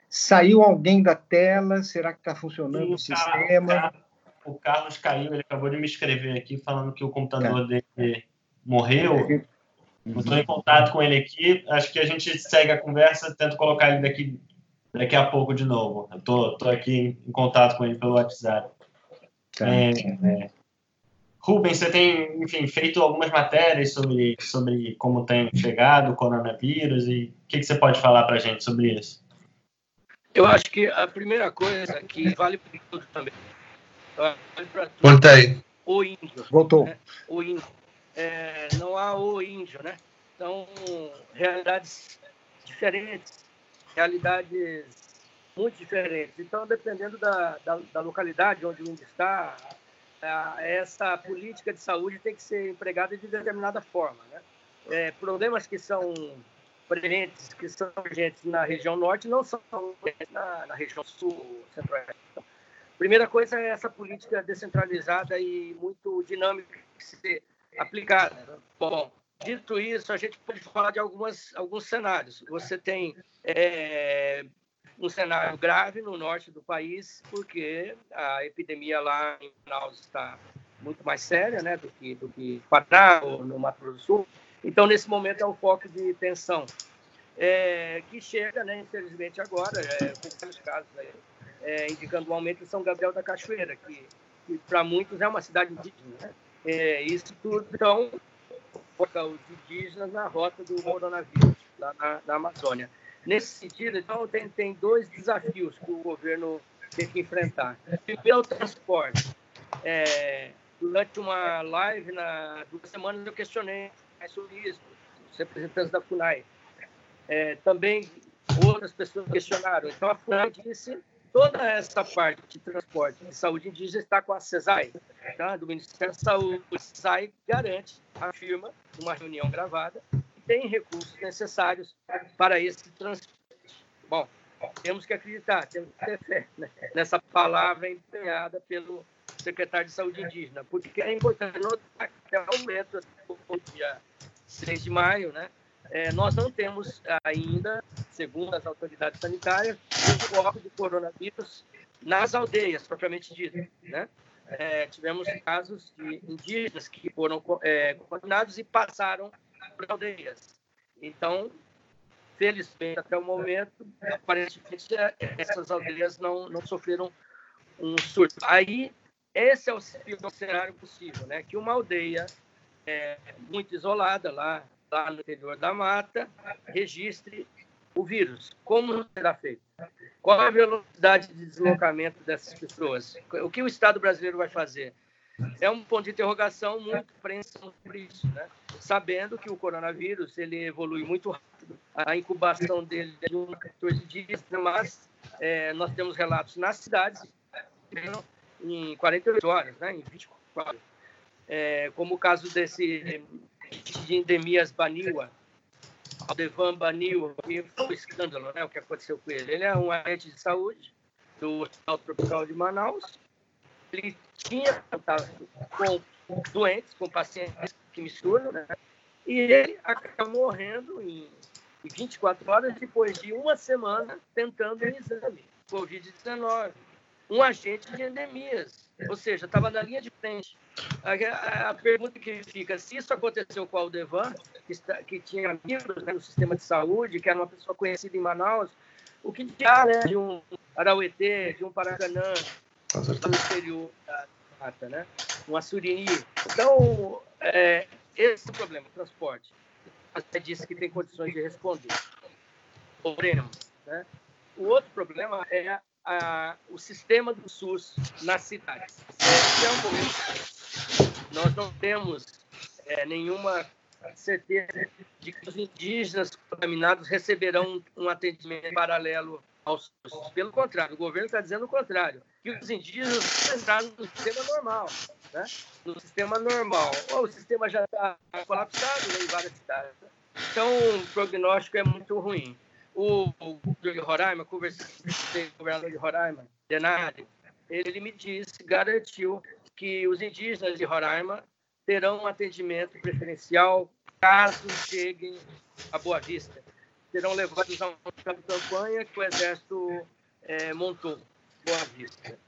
Saiu alguém da tela? Será que está funcionando Sim, o sistema? O Carlos caiu, ele acabou de me escrever aqui falando que o computador tá. dele morreu. Estou em contato com ele aqui. Acho que a gente segue a conversa, tento colocar ele daqui, daqui a pouco de novo. Estou aqui em contato com ele pelo WhatsApp. Tá. É, é, Rubens, você tem, enfim, feito algumas matérias sobre, sobre como tem chegado o coronavírus e o que, que você pode falar para a gente sobre isso? Eu acho que a primeira coisa que vale para tudo também. Vale para tudo. Voltei. O índio. Voltou. Né? O índio. É, não há o índio, né? Então, realidades diferentes, realidades muito diferentes. Então, dependendo da, da, da localidade onde o índio está, essa política de saúde tem que ser empregada de determinada forma. Né? É, problemas que são presentes, que são urgentes na região norte, não são na, na região sul, centro-oeste. Então, primeira coisa é essa política descentralizada e muito dinâmica que se aplicada. Bom, dito isso, a gente pode falar de algumas, alguns cenários. Você tem é, um cenário grave no norte do país, porque a epidemia lá em Manaus está muito mais séria né, do que do que Paraná ou no Mato Grosso do Sul. Então, nesse momento, é um foco de tensão, é, que chega, né, infelizmente, agora, é, com vários casos aí, é, indicando um aumento em São Gabriel da Cachoeira, que, que para muitos é uma cidade indígena. Né? É, isso tudo, então, coloca os indígenas na rota do coronavírus, lá na, na Amazônia. Nesse sentido, então, tem, tem dois desafios que o governo tem que enfrentar. Primeiro, o transporte. É, durante uma live, na duas semanas, eu questionei sobre isso, os representantes da FUNAI. É, também outras pessoas questionaram. Então, a FUNAI disse toda essa parte de transporte de saúde indígena está com a CESAI, tá? do Ministério da Saúde. A CESAI garante, afirma, numa reunião gravada, tem recursos necessários para esse transporte. Bom, temos que acreditar, temos que ter fé né? nessa palavra empenhada pelo secretário de Saúde Indígena, porque é importante notar que até o momento, dia 6 de maio, né, é, nós não temos ainda, segundo as autoridades sanitárias, o foco do coronavírus nas aldeias, propriamente dito. Né? É, tivemos casos de indígenas que foram é, contaminados e passaram por aldeias. Então, felizmente, até o momento, aparentemente, essas aldeias não, não sofreram um surto. Aí esse é o cenário possível, né? Que uma aldeia é, muito isolada lá, lá no interior da mata registre o vírus. Como será feito? Qual a velocidade de deslocamento dessas pessoas? O que o Estado brasileiro vai fazer? É um ponto de interrogação muito apreensão sobre isso, né? Sabendo que o coronavírus ele evolui muito rápido, a incubação dele é de 14 dias, mas é, nós temos relatos nas cidades em 48 horas, né, em 24 horas. É, como o caso desse de endemias Baniwa, Aldevan Baniwa, que foi um escândalo, né, o que aconteceu com ele. Ele é um agente de saúde do Hospital Tropical de Manaus. Ele tinha com doentes, com pacientes que misturam, né, e ele acabou morrendo em 24 horas depois de uma semana tentando um exame Covid-19 um agente de endemias, ou seja, estava na linha de frente. A, a, pergunta que fica, se isso aconteceu com o Aldevan, que, está, que tinha amigos né, no sistema de saúde, que era uma pessoa conhecida em Manaus, o que há né, de um Arauetê, de um Paracanã, no exterior da mata, né? um Assurini. Então, é, esse é o problema, transporte. Você disse que tem condições de responder. Problema. Né? O outro problema é a, o sistema do SUS nas cidades. Até o momento, nós não temos é, nenhuma certeza de que os indígenas contaminados receberão um atendimento paralelo Pelo contrário, o governo está dizendo o contrário, que os indígenas entraram no sistema normal, né? no sistema normal. o sistema já está colapsado né, em várias cidades. Então, o prognóstico é muito ruim o, de Roraima, conversei com o governador de Roraima, Denari, ele me disse, garantiu que os indígenas de Roraima terão um atendimento preferencial caso cheguem a Boa Vista. Serão levados a uma campanha que o Exército é, montou, Boa Vista.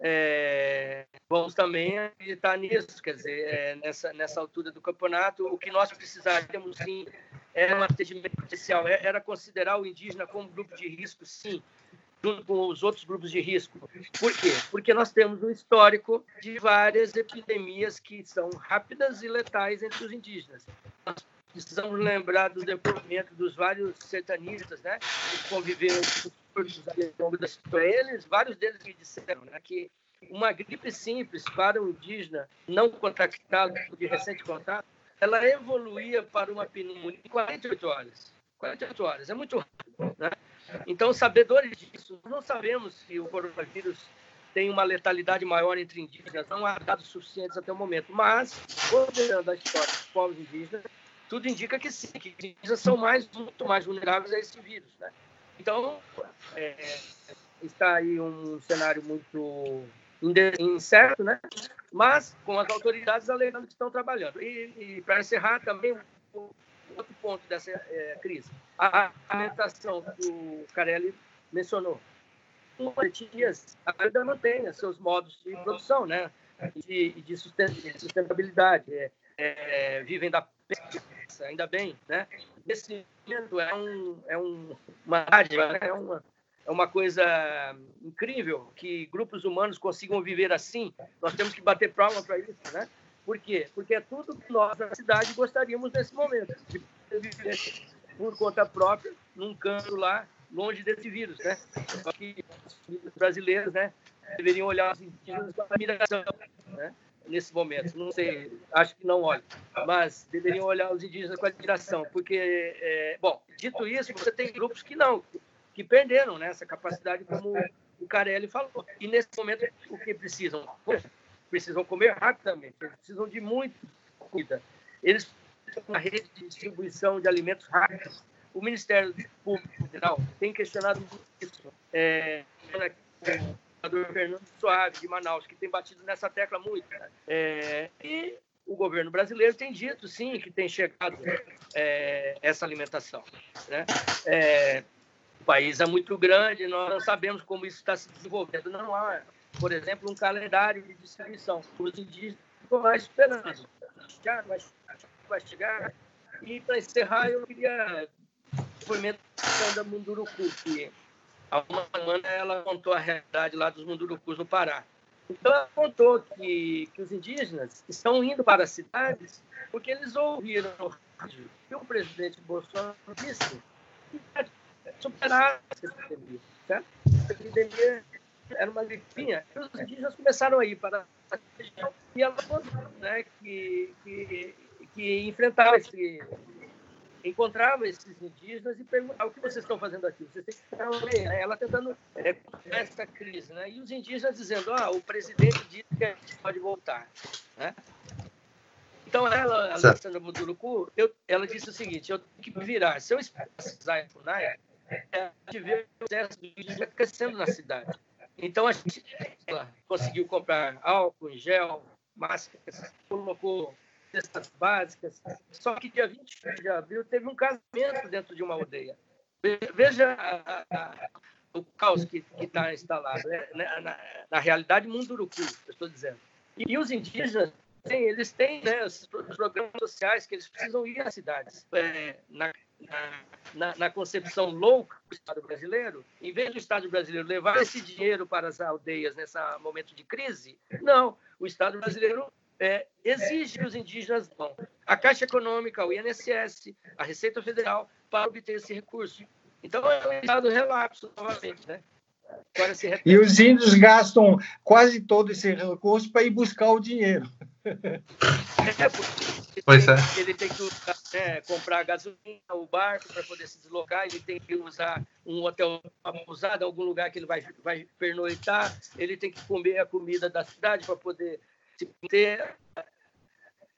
É, vamos também acreditar nisso, quer dizer, é, nessa, nessa altura do campeonato, o que nós precisaríamos sim era um atendimento especial, é, era considerar o indígena como grupo de risco, sim, junto com os outros grupos de risco. Por quê? Porque nós temos um histórico de várias epidemias que são rápidas e letais entre os indígenas. Nós precisamos lembrar do depoimento dos vários sertanistas, né, que conviveram com os. Eles, vários deles me disseram né, que uma gripe simples para o indígena não contactado de recente contato ela evoluía para uma pneumonia em 48 horas. 48 horas, é muito rápido. Né? Então, sabedores disso, não sabemos se o coronavírus tem uma letalidade maior entre indígenas, não há dados suficientes até o momento, mas, considerando a história dos povos indígenas, tudo indica que sim, que indígenas são mais, muito mais vulneráveis a esse vírus. Né? Então, é, está aí um cenário muito incerto, né? mas com as autoridades alegando que estão trabalhando. E, e para encerrar também, outro ponto dessa é, crise, a alimentação que o Carelli mencionou. As ainda mantém seus modos de produção, né? de, de sustentabilidade. É, é, vivem da pesca, ainda bem, né? Esse momento é, um, é um, uma dádiva, né? é, uma, é uma coisa incrível que grupos humanos consigam viver assim. Nós temos que bater palma para isso, né? Por quê? Porque é tudo que nós, na cidade, gostaríamos nesse momento, de viver por conta própria, num canto lá, longe desse vírus, né? Só que os brasileiros, né, deveriam olhar os indígenas com admiração, né? Nesse momento, não sei, acho que não olham, mas deveriam olhar os indígenas com admiração, porque, é, bom, dito isso, você tem grupos que não, que perderam né, essa capacidade, como o Carelli falou. E nesse momento, o que precisam? Precisam comer rapidamente, eles precisam de muito comida. Eles precisam de uma rede de distribuição de alimentos rápidos. O Ministério Público Federal tem questionado muito isso. É, governador Fernando Soares, de Manaus, que tem batido nessa tecla muito. Né? É, e o governo brasileiro tem dito, sim, que tem chegado é, essa alimentação. Né? É, o país é muito grande, nós não sabemos como isso está se desenvolvendo. Não há, por exemplo, um calendário de distribuição. Os indígenas estão lá esperando. Já vai, vai chegar. E, para encerrar, eu queria depoimento da Munduruku, que Há uma semana ela contou a realidade lá dos Mundurucus no Pará. Então ela contou que, que os indígenas estão indo para as cidades porque eles ouviram que o presidente Bolsonaro disse que superar essa epidemia. Certo? A epidemia era uma gripinha. E os indígenas começaram a ir para a região e ela contou né, que, que, que enfrentava esse, encontrava esses indígenas e perguntava o que vocês estão fazendo aqui. Vocês têm que ficar? Ela tentando é, essa crise, né? E os indígenas dizendo, ah, o presidente disse que a gente pode voltar, né? Então ela, a Alessandra Muduruku, eu, ela disse o seguinte: eu tenho que virar. Se eu precisar em Funai, é, a gente vê o exército indígena crescendo na cidade. Então a gente ela conseguiu comprar álcool, gel, máscaras, colocou cestas básicas. Só que dia 20 de abril teve um casamento dentro de uma aldeia. Veja o caos que está instalado. Né? Na, na, realidade, Munduruku, estou dizendo. E, e os indígenas, eles têm né, os programas sociais que eles precisam ir às cidades. É, na, na, na, concepção louca do Estado brasileiro, em vez do Estado brasileiro levar esse dinheiro para as aldeias nesse momento de crise, não. O Estado brasileiro é, exige que os indígenas vão à Caixa Econômica, ao INSS, à Receita Federal, para obter esse recurso. Então, é um estado relapso, novamente, né? E os índios gastam quase todo esse recurso para ir buscar o dinheiro. É, pois é. Ele tem que né, comprar gasolina, o barco para poder se deslocar, ele tem que usar um hotel abusado, algum lugar que ele vai, vai pernoitar, ele tem que comer a comida da cidade para poder ter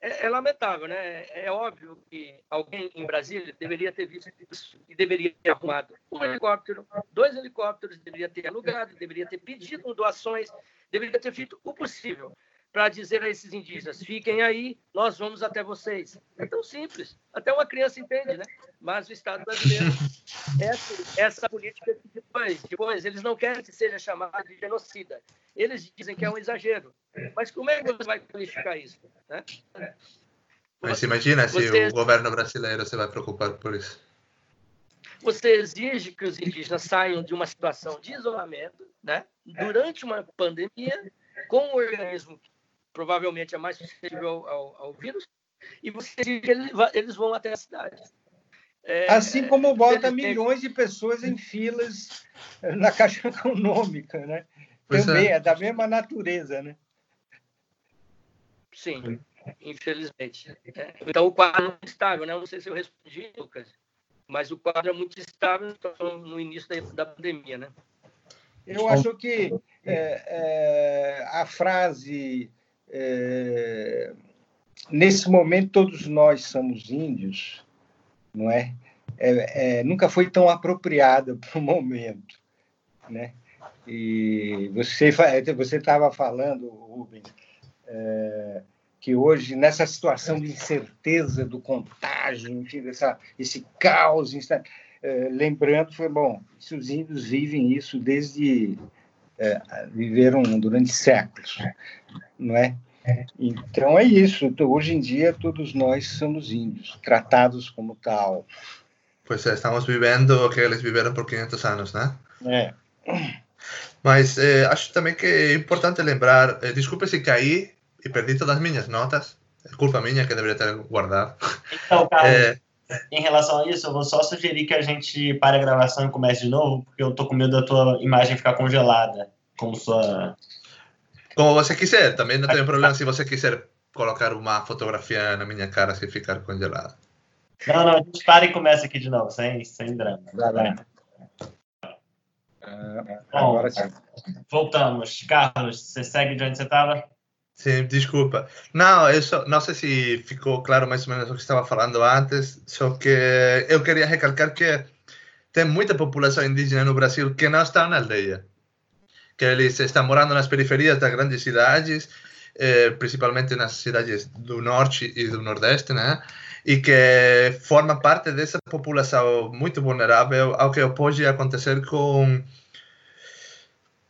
é, é, lamentável, né? É óbvio que alguém em Brasília deveria ter visto isso e deveria ter arrumado um helicóptero, dois helicópteros, deveria ter alugado, deveria ter pedido doações, deveria ter feito o possível para dizer a esses indígenas: fiquem aí, nós vamos até vocês. É tão simples, até uma criança entende, né? Mas o Estado brasileiro, essa, essa política que depois, depois, eles não querem que seja chamado de genocida. Eles dizem que é um exagero. Mas como é que você vai qualificar isso? Né? Mas imagina se você... o governo brasileiro se vai preocupar por isso. Você exige que os indígenas saiam de uma situação de isolamento, né? Durante uma pandemia, com um organismo que provavelmente é mais suscetível ao, ao vírus, e você eles, vão até a cidade. É, assim como bota milhões de pessoas em filas na Caixa Econômica, né? Também é. é da mesma natureza, né? Sim, infelizmente. É. Então o quadro é muito estável, né? Não sei se eu respondi, Lucas, mas o quadro é muito estável então, no início da, da pandemia, né? Eu acho que é, é, a frase é, nesse momento todos nós somos índios, não é? é, é nunca foi tão apropriada para o momento, né? E você você estava falando, Rubens, é, que hoje nessa situação de incerteza do contágio, enfim, dessa esse caos, é, lembrando foi bom, os índios vivem isso desde é, viveram durante séculos, não é? Então é isso. Hoje em dia todos nós somos índios, tratados como tal. Pois é, estamos vivendo o que eles viveram por 500 anos, né? É. Mas eh, acho também que é importante lembrar, eh, desculpe se caí e perdi todas as minhas notas, é culpa minha que deveria ter guardado. Então, Carlos, é... em relação a isso, eu vou só sugerir que a gente pare a gravação e comece de novo, porque eu tô com medo da tua imagem ficar congelada, como sua... Como você quiser, também não tem problema se você quiser colocar uma fotografia na minha cara se ficar congelada. Não, não, a gente para e começa aqui de novo, sem, sem drama. Vai lá. Uh, Bom, voltamos. Carlos, você segue de onde você estava? Sim, desculpa. Não, eu só, não sei se ficou claro mais ou menos o que estava falando antes, só que eu queria recalcar que tem muita população indígena no Brasil que não está na aldeia, que eles estão morando nas periferias das grandes cidades, eh, principalmente nas cidades do norte e do nordeste, né? E que forma parte dessa população muito vulnerável ao que pode acontecer com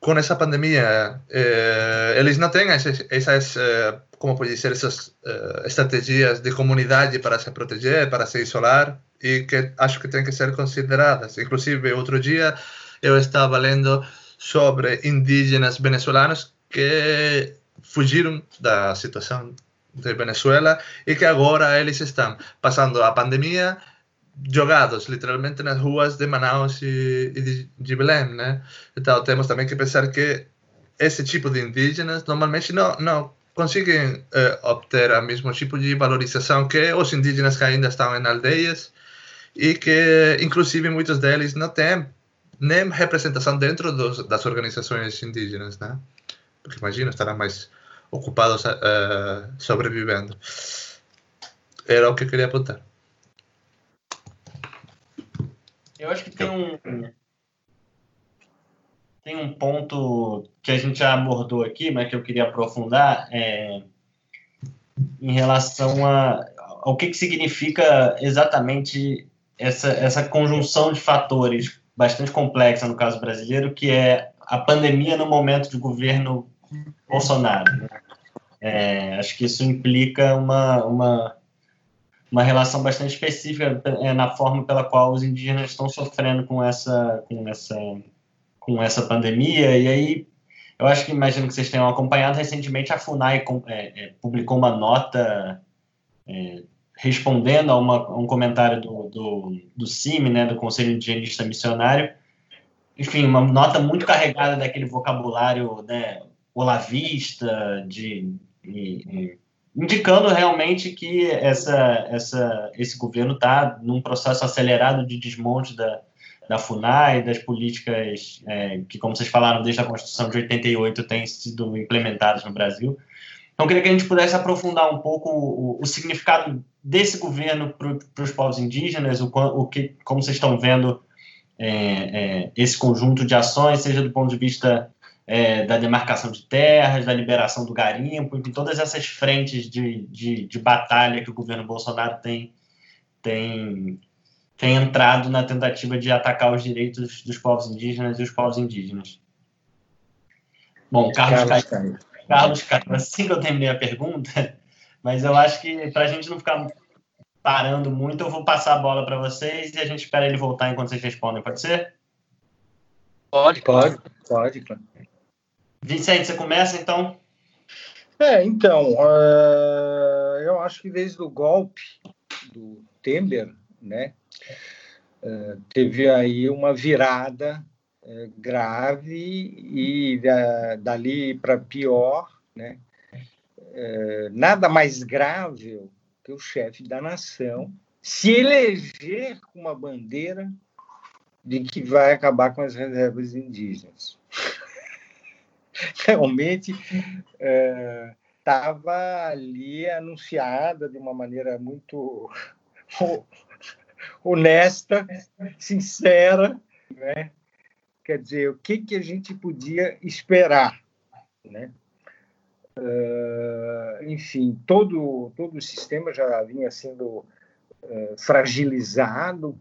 com essa pandemia, eh, eles não têm essas, essas eh, como pode dizer, essas eh, estratégias de comunidade para se proteger, para se isolar, e que acho que têm que ser consideradas. Inclusive, outro dia eu estava lendo sobre indígenas venezuelanos que fugiram da situação de Venezuela e que agora eles estão passando a pandemia jogados literalmente nas ruas de Manaus e, e de, de Belém, né? Então temos também que pensar que esse tipo de indígenas normalmente não, não conseguem eh, obter o mesmo tipo de valorização que os indígenas que ainda estão em aldeias e que, inclusive, muitos deles não têm nem representação dentro dos, das organizações indígenas, né? Porque imagina, estarão mais ocupados uh, sobrevivendo. Era o que eu queria apontar. Eu acho que tem um tem um ponto que a gente já abordou aqui, mas que eu queria aprofundar é, em relação a, ao que, que significa exatamente essa, essa conjunção de fatores bastante complexa no caso brasileiro, que é a pandemia no momento de governo Bolsonaro. Né? É, acho que isso implica uma, uma uma relação bastante específica é, na forma pela qual os indígenas estão sofrendo com essa, com essa, com essa pandemia. E aí, eu acho que imagino que vocês tenham acompanhado recentemente a Funai é, publicou uma nota respondendo a, uma, a, um comentário do, do, do CIMI, né, do Conselho Indigenista Missionário. Enfim, uma nota muito carregada daquele vocabulário né, olavista, de, de indicando realmente que essa, essa, esse governo está num processo acelerado de desmonte da, da FUNAI, das políticas é, que, como vocês falaram, desde a Constituição de 88 têm sido implementadas no Brasil. Então, queria que a gente pudesse aprofundar um pouco o, o significado desse governo para os povos indígenas, o, o que, como vocês estão vendo é, é, esse conjunto de ações, seja do ponto de vista é, da demarcação de terras, da liberação do garimpo, em todas essas frentes de, de, de, batalha que o governo Bolsonaro tem, tem, tem entrado na tentativa de atacar os direitos dos povos indígenas e os povos indígenas. Bom, Carlos, Carlos Caio. Carlos Caio, assim que eu terminei a pergunta, mas eu acho que para a gente não ficar parando muito, eu vou passar a bola para vocês e a gente espera ele voltar enquanto vocês respondem, pode ser? Pode, pode, pode, claro. Vicente, você começa então? É, então, uh, eu acho que desde o golpe do Temer, né, uh, teve aí uma virada uh, grave e da, dali para pior, né, nada mais grave que o chefe da nação se eleger com uma bandeira de que vai acabar com as reservas indígenas. realmente estava é, ali anunciada de uma maneira muito honesta, sincera, né? quer dizer, o que, que a gente podia esperar, né? Uh, enfim, todo, todo o sistema já vinha sendo uh, fragilizado,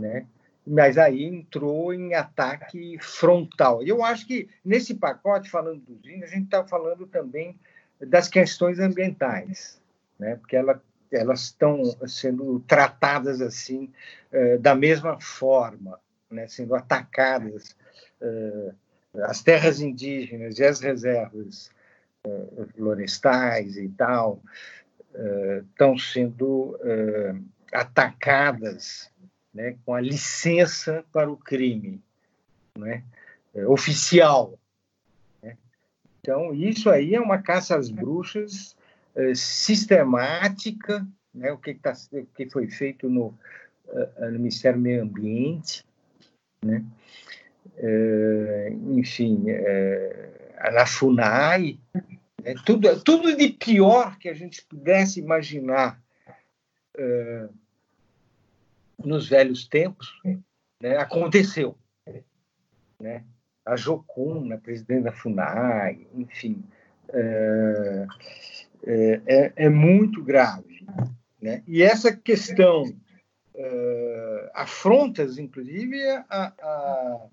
né? Mas aí entrou em ataque frontal. E eu acho que nesse pacote, falando dos índios, a gente está falando também das questões ambientais, né? porque ela, elas estão sendo tratadas assim, uh, da mesma forma, né? sendo atacadas. as terras indígenas e as reservas uh, florestais e tal estão uh, sendo uh, atacadas né, com a licença para o crime né, oficial. Né? Então, isso aí é uma caça às bruxas sistemática, né, o, que tá, o que foi feito no, no Ministério do Meio Ambiente, né? enfim, na FUNAI, é, tudo, tudo de pior que a gente pudesse imaginar é, nos velhos tempos né, aconteceu. Né? A Jocum, a presidente da FUNAI, enfim, é, é, é, é muito grave. Né? E essa questão uh, afrontas, inclusive, a, a,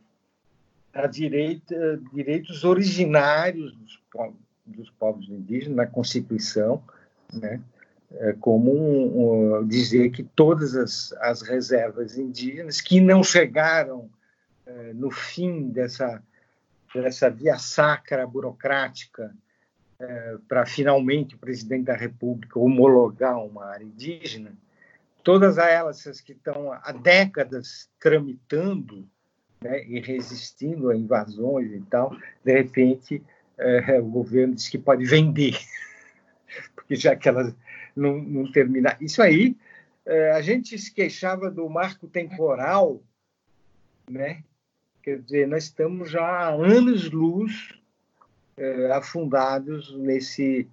a direita, direitos originários dos povos, dos povos indígenas na Constituição, né? É como um, um, dizer que todas as, as, reservas indígenas que não chegaram é, no fim dessa, dessa via sacra burocrática é, para finalmente o presidente da República homologar uma área indígena, todas elas que estão há décadas tramitando né, e resistindo a invasões e tal, de repente é, o governo diz que pode vender, porque já que elas não, não terminaram. Isso aí, é, a gente se queixava do marco temporal, né? Quer dizer, nós estamos já há anos-luz é, afundados nesse,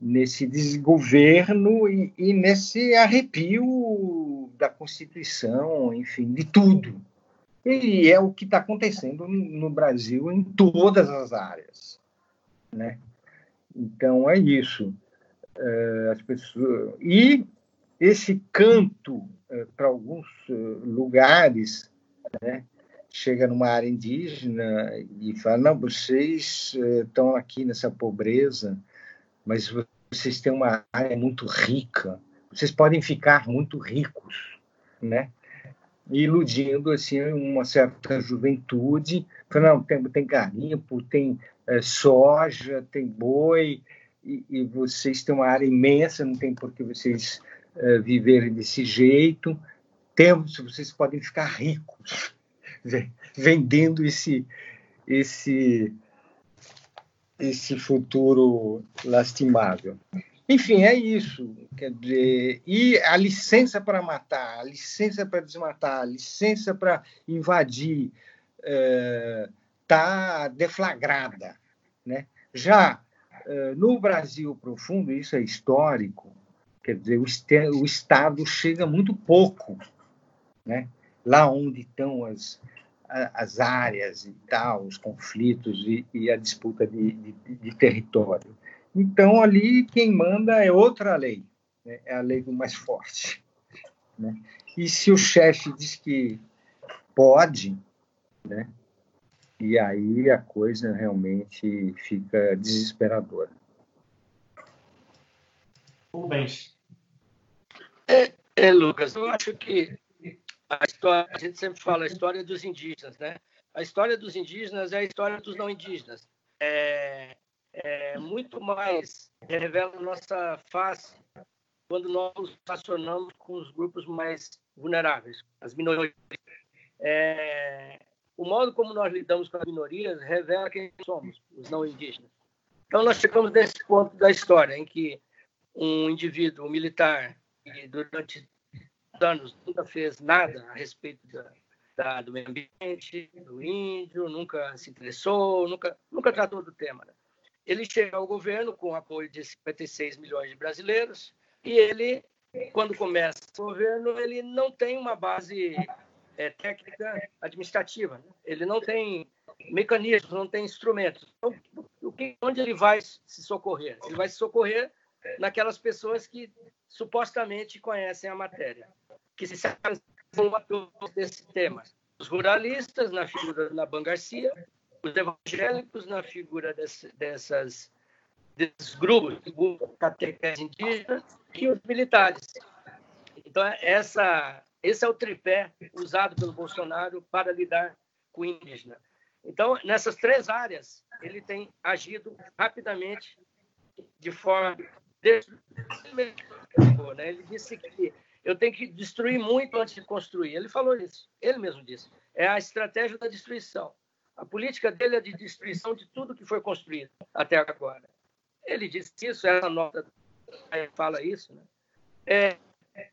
nesse desgoverno e, e nesse arrepio da Constituição, enfim, de tudo. E é o que está acontecendo no Brasil em todas as áreas né? Então é isso. É, as pessoas e esse canto é, para alguns é, lugares, né? Chega numa área indígena e fala: não, vocês estão aqui nessa pobreza, mas vocês têm uma área muito rica, vocês podem ficar muito ricos, né? iludindo assim uma certa juventude, falando, não, tem, tem garimpo, tem é, soja, tem boi, e, e, vocês têm uma área imensa, não tem por que vocês é, viverem desse jeito. Temos, vocês podem ficar ricos vendendo esse esse esse futuro lastimável. Enfim, é isso. Quer dizer, e a licença para matar, a licença para desmatar, a licença para invadir está é, deflagrada. Né? Já no Brasil profundo, isso é histórico, quer dizer, o, o Estado chega muito pouco. Né? Lá onde estão as, as áreas e tal, os conflitos e, e a disputa de, de, de território. Então, ali quem manda é outra lei, né? é a lei do mais forte. Né? E se o chefe diz que pode, né? E aí a coisa realmente fica desesperadora. Rubens. É, é, Lucas, eu acho que a história, a gente sempre fala a história dos indígenas, né? A história dos indígenas é a história dos não indígenas. É, é, muito mais revela a nossa face quando nós nos relacionamos com os grupos mais vulneráveis, as minorias. É, o modo como nós lidamos com as minorias revela quem somos, os não indígenas. Então, nós chegamos nesse ponto da história em que um indivíduo um militar que durante anos nunca fez nada a respeito da, da, do meio ambiente, do índio, nunca se interessou, nunca, nunca tratou do tema. Né? ele chega ao governo com o apoio de 56 milhões de brasileiros e ele, quando começa o governo, ele não tem uma base é, técnica administrativa. Né? Ele não tem mecanismos, não tem instrumentos. Então, o que, onde ele vai se socorrer? Ele vai se socorrer naquelas pessoas que supostamente conhecem a matéria, que se sabem desse tema. Os ruralistas, na figura da Ban Garcia, os evangélicos, na figura desse, dessas, desses grupos, catequese indígenas, e os militares. Então, essa, esse é o tripé usado pelo Bolsonaro para lidar com o indígena. Então, nessas três áreas, ele tem agido rapidamente, de forma. Né? Ele disse que eu tenho que destruir muito antes de construir. Ele falou isso, ele mesmo disse. É a estratégia da destruição. A política dele é de destruição de tudo que foi construído até agora. Ele disse isso, essa nota fala isso. Né? É,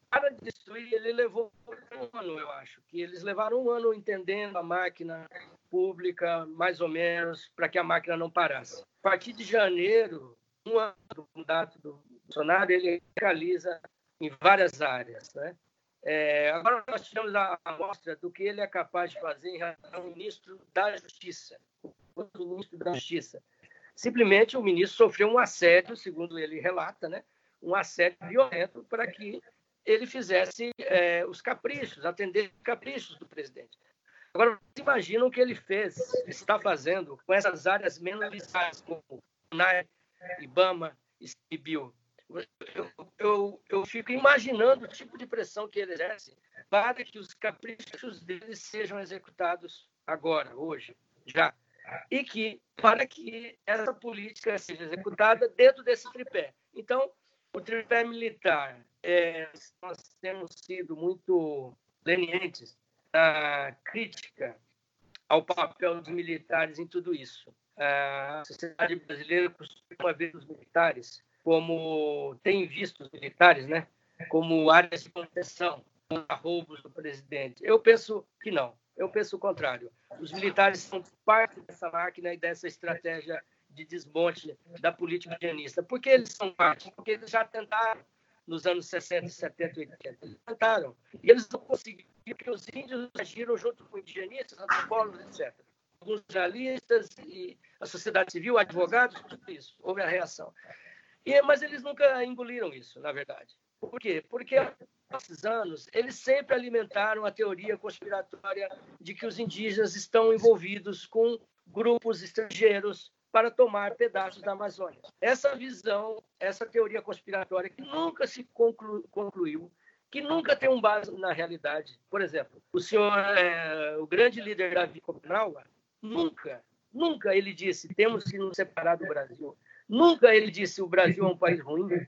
para destruir, ele levou um ano, eu acho, que eles levaram um ano entendendo a máquina pública, mais ou menos, para que a máquina não parasse. A partir de janeiro, um ano do mandato do Bolsonaro, ele realiza em várias áreas. Né? É, agora nós tivemos a amostra do que ele é capaz de fazer em relação ao ministro da Justiça. O ministro da Justiça. Simplesmente o ministro sofreu um assédio, segundo ele relata, né? um assédio violento para que ele fizesse é, os caprichos, atender os caprichos do presidente. Agora, imaginam o que ele fez, está fazendo com essas áreas menos listadas, como NAI, IBAMA e CIBIL. Eu, eu, eu, fico imaginando o tipo de pressão que ele exerce para que os caprichos dele sejam executados agora, hoje, já. E que para que essa política seja executada dentro desse tripé. Então, o tripé militar, é, nós temos sido muito lenientes na crítica ao papel dos militares em tudo isso. A sociedade brasileira costuma ver os militares como tem visto os militares, né, como áreas de proteção contra roubos do presidente. Eu penso que não. Eu penso o contrário. Os militares são parte dessa máquina e dessa estratégia de desmonte da política indianista. Por que eles são parte? Porque eles já tentaram nos anos 60, 70 e 80. Eles tentaram. E eles não conseguiram, porque os índios agiram junto com indianistas, antropólogos, etc. Alguns jornalistas e a sociedade civil, advogados, tudo isso. Houve a reação. E, mas eles nunca engoliram isso, na verdade. Por quê? Porque esses anos eles sempre alimentaram a teoria conspiratória de que os indígenas estão envolvidos com grupos estrangeiros para tomar pedaços da Amazônia. Essa visão, essa teoria conspiratória que nunca se conclu, concluiu, que nunca tem um base na realidade. Por exemplo, o senhor, é, o grande líder Davi Kopenawa, nunca, nunca ele disse temos que nos separar do Brasil. Nunca ele disse o Brasil é um país ruim.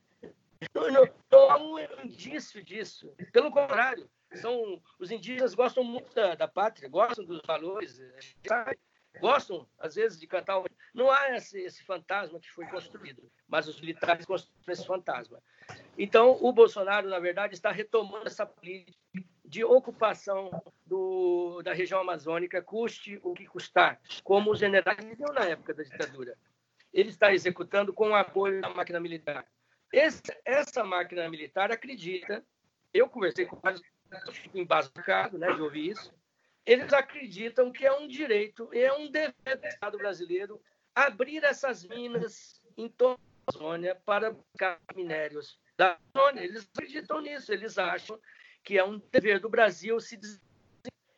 Não, não, não há um indício disso. Pelo contrário, são, os indígenas gostam muito da, da pátria, gostam dos valores, sabe? Gostam, às vezes, de cantar. Não há esse, esse, fantasma que foi construído, mas os militares construíram esse fantasma. Então, o Bolsonaro, na verdade, está retomando essa política de ocupação do, da região amazônica, custe o que custar, como os generais diziam na época da ditadura ele está executando com o apoio da máquina militar. Esse, essa máquina militar acredita, eu conversei com vários, fico embasbacado né, de ouvir isso, eles acreditam que é um direito, é um dever do Estado brasileiro abrir essas minas em toda a Amazônia para buscar minérios da Amazônia. Eles acreditam nisso, eles acham que é um dever do Brasil se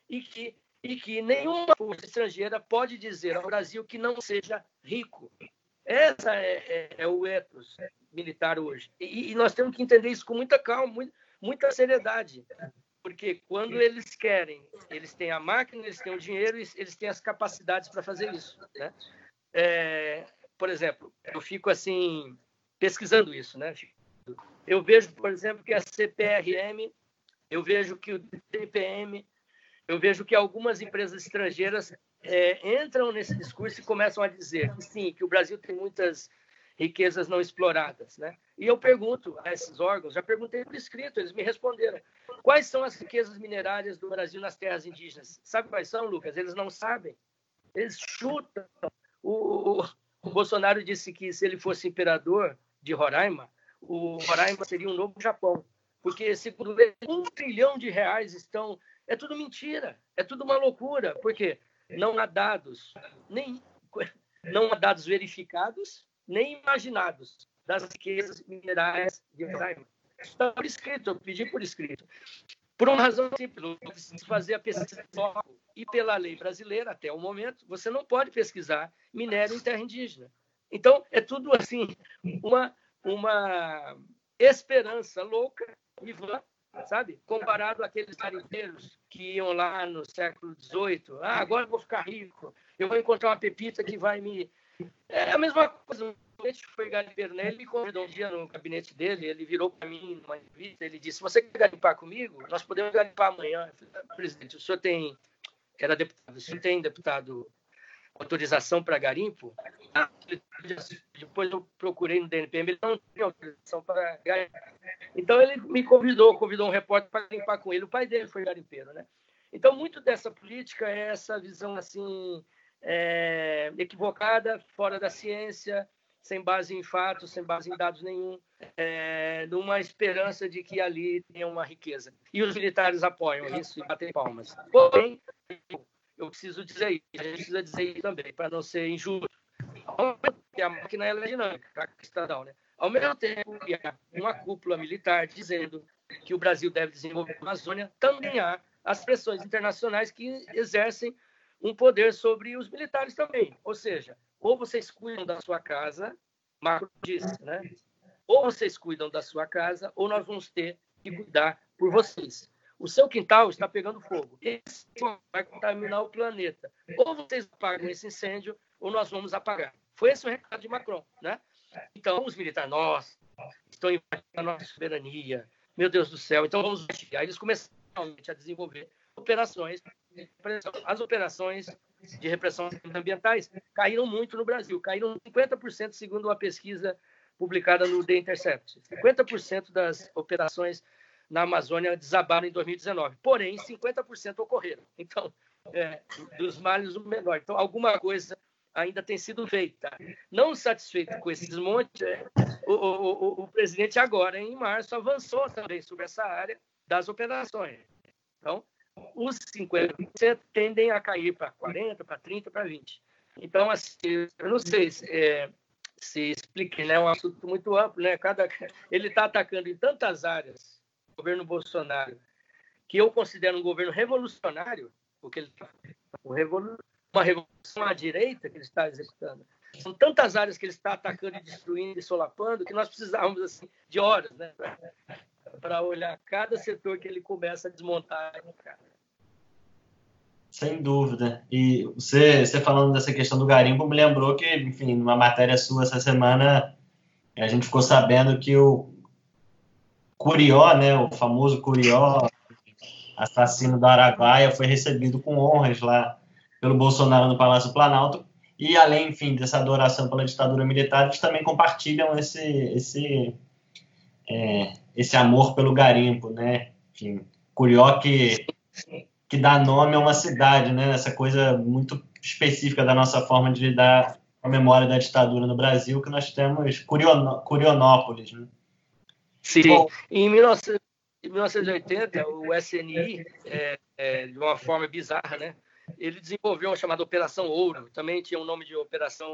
e que e que nenhuma força estrangeira pode dizer ao Brasil que não seja rico. Essa é, é, é o ethos militar hoje. E, e, nós temos que entender isso com muita calma, muita seriedade. Porque quando eles querem, eles têm a máquina, eles têm o dinheiro, eles têm as capacidades para fazer isso. Né? É, por exemplo, eu fico assim, pesquisando isso. Né? Eu vejo, por exemplo, que a CPRM, eu vejo que o DPM, eu vejo que algumas empresas estrangeiras é, entram nesse discurso e começam a dizer que sim, que o Brasil tem muitas riquezas não exploradas, né? E eu pergunto a esses órgãos, já perguntei por escrito, eles me responderam: quais são as riquezas minerárias do Brasil nas terras indígenas? Sabe quais são, Lucas? Eles não sabem. Eles chutam. O, o, Bolsonaro disse que se ele fosse imperador de Roraima, o Roraima seria um novo Japão, porque ele, um trilhão de reais estão É tudo mentira, é tudo uma loucura, porque não há dados, nem não há dados verificados, nem imaginados das riquezas minerais de Roraima. Está por escrito, eu pedi por escrito. Por uma razão simples, se fazer a pesquisa e pela lei brasileira, até o momento, você não pode pesquisar minério em terra indígena. Então, é tudo assim, uma, uma esperança louca e vã, sabe? Comparado àqueles garimpeiros que iam lá no século XVIII. Ah, agora eu vou ficar rico, eu vou encontrar uma pepita que vai me... É a mesma coisa, o foi garimpeiro, né? Ele me convidou um dia no gabinete dele, ele virou para mim numa entrevista, ele disse, você quer garimpar comigo? Nós podemos garimpar amanhã. Falei, ah, presidente, o senhor tem... Era deputado, o senhor tem deputado autorização para garimpo, ah, depois eu procurei no DNPM, ele não tinha autorização para garimpo. Então ele me convidou, convidou um repórter para garimpar com ele. O pai dele foi garimpeiro, né? Então muito dessa política é essa visão assim é, equivocada, fora da ciência, sem base em fatos, sem base em dados nenhum, é, numa esperança de que ali tenha uma riqueza. E os militares apoiam isso e batem palmas. Porém, eu preciso dizer isso, a gente precisa dizer isso também, para não ser injusto. A máquina é dinâmica, estatal, né? Ao mesmo tempo que há uma cúpula militar dizendo que o Brasil deve desenvolver a Amazônia, também há as pressões internacionais que exercem um poder sobre os militares também. Ou seja, ou vocês cuidam da sua casa, Marco disse, né? Ou vocês cuidam da sua casa, ou nós vamos ter que cuidar por vocês. O seu quintal está pegando fogo. Esse vai contaminar o planeta. Ou vocês apagam esse incêndio, ou nós vamos apagar. Foi esse o recado de Macron, né? Então, os militares, nós estão invadindo a nossa soberania. Meu Deus do céu. Então, vamos Aí eles começaram a desenvolver operações. As operações de repressão ambientais caíram muito no Brasil. Caíram 50%, segundo uma pesquisa publicada no The Intercept. 50% das operações na Amazônia desabaram em 2019. Porém, 50% ocorreram. Então, é, dos males o menor. Então, alguma coisa ainda tem sido feita. Não satisfeito com esses montes, é, o, o, o, presidente agora, em março, avançou também sobre essa área das operações. Então, os 50% tendem a cair para 40%, para 30%, para 20%. Então, assim, eu não sei se, é, se explique, né? é um assunto muito amplo. Né? Cada, ele está atacando em tantas áreas governo Bolsonaro, que eu considero um governo revolucionário, porque ele está uma revolução à direita que ele está executando. São tantas áreas que ele está atacando e destruindo e solapando que nós precisávamos assim, de horas né, para olhar cada setor que ele começa a desmontar. Sem dúvida. E você, você falando dessa questão do garimpo me lembrou que, enfim, numa matéria sua essa semana, a gente ficou sabendo que o Curió, né, o famoso Curió, assassino da Araguaia, foi recebido com honras lá pelo Bolsonaro no Palácio Planalto. E além, enfim, dessa adoração pela ditadura militar, eles também compartilham esse esse é, esse amor pelo garimpo, né? Enfim, Curió que que dá nome a uma cidade, né? Essa coisa muito específica da nossa forma de lidar com a memória da ditadura no Brasil, que nós temos Curionópolis, né? Sim. Bom, em 1980, o SNI, é, é, de uma forma bizarra, né, ele desenvolveu uma chamada Operação Ouro, também tinha o um nome de Operação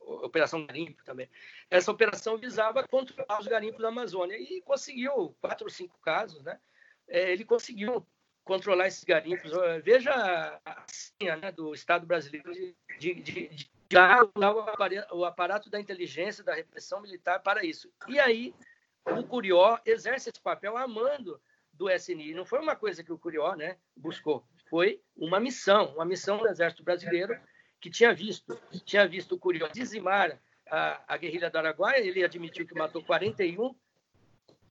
Operação Garimpo também. Essa operação visava controlar os garimpos da Amazônia e conseguiu, quatro ou cinco casos, né? É, ele conseguiu controlar esses garimpos. Veja a senha né, do Estado brasileiro de, de, de, de o aparato da inteligência, da repressão militar para isso. E aí o Curió exerce esse papel amando do SNI. Não foi uma coisa que o Curió né, buscou, foi uma missão, uma missão do Exército Brasileiro que tinha visto, tinha visto o Curió dizimar a, a guerrilha do Araguaia, ele admitiu que matou 41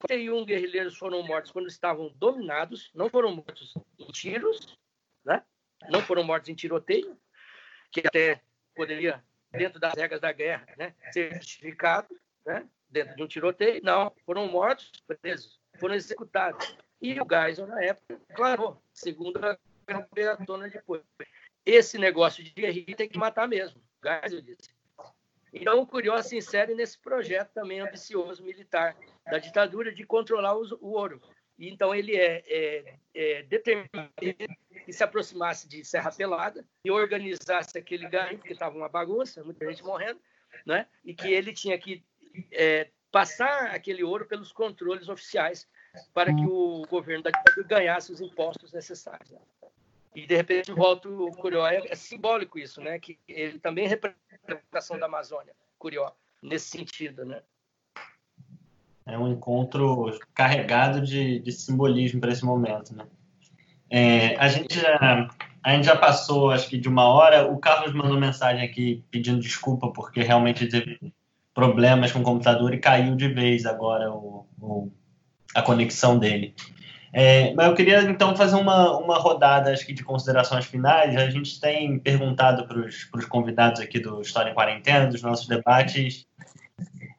41 guerrilheiros foram mortos quando estavam dominados, não foram mortos em tiros, né? não foram mortos em tiroteio, que até poderia, dentro das regras da guerra, né, ser justificado, né? dentro de um tiroteio. Não, foram mortos, presos, foram executados. E o Geisel, na época, declarou, segundo a tona depois, esse negócio de guerrilha tem que matar mesmo. Geisel disse. Então, o Curió se insere nesse projeto também ambicioso militar da ditadura de controlar o ouro. então ele é, é, é determinado que se aproximasse de Serra Pelada e organizasse aquele ganho, porque estava uma bagunça, muita gente morrendo, né? e que ele tinha que é, passar aquele ouro pelos controles oficiais para que o governo da ditadura ganhasse os impostos necessários. E, de repente, o Curió. É, é, simbólico isso, né? que ele também representa a representação da Amazônia, Curió, nesse sentido. Né? É um encontro carregado de, de simbolismo para esse momento. Né? É, a, gente já, a gente já passou, acho que de uma hora. O Carlos mandou mensagem aqui pedindo desculpa porque realmente teve problemas com o computador e caiu de vez agora o, o a conexão dele. É, mas eu queria então fazer uma, uma rodada acho que de considerações finais. A gente tem perguntado para os convidados aqui do História em Quarentena, dos nossos debates,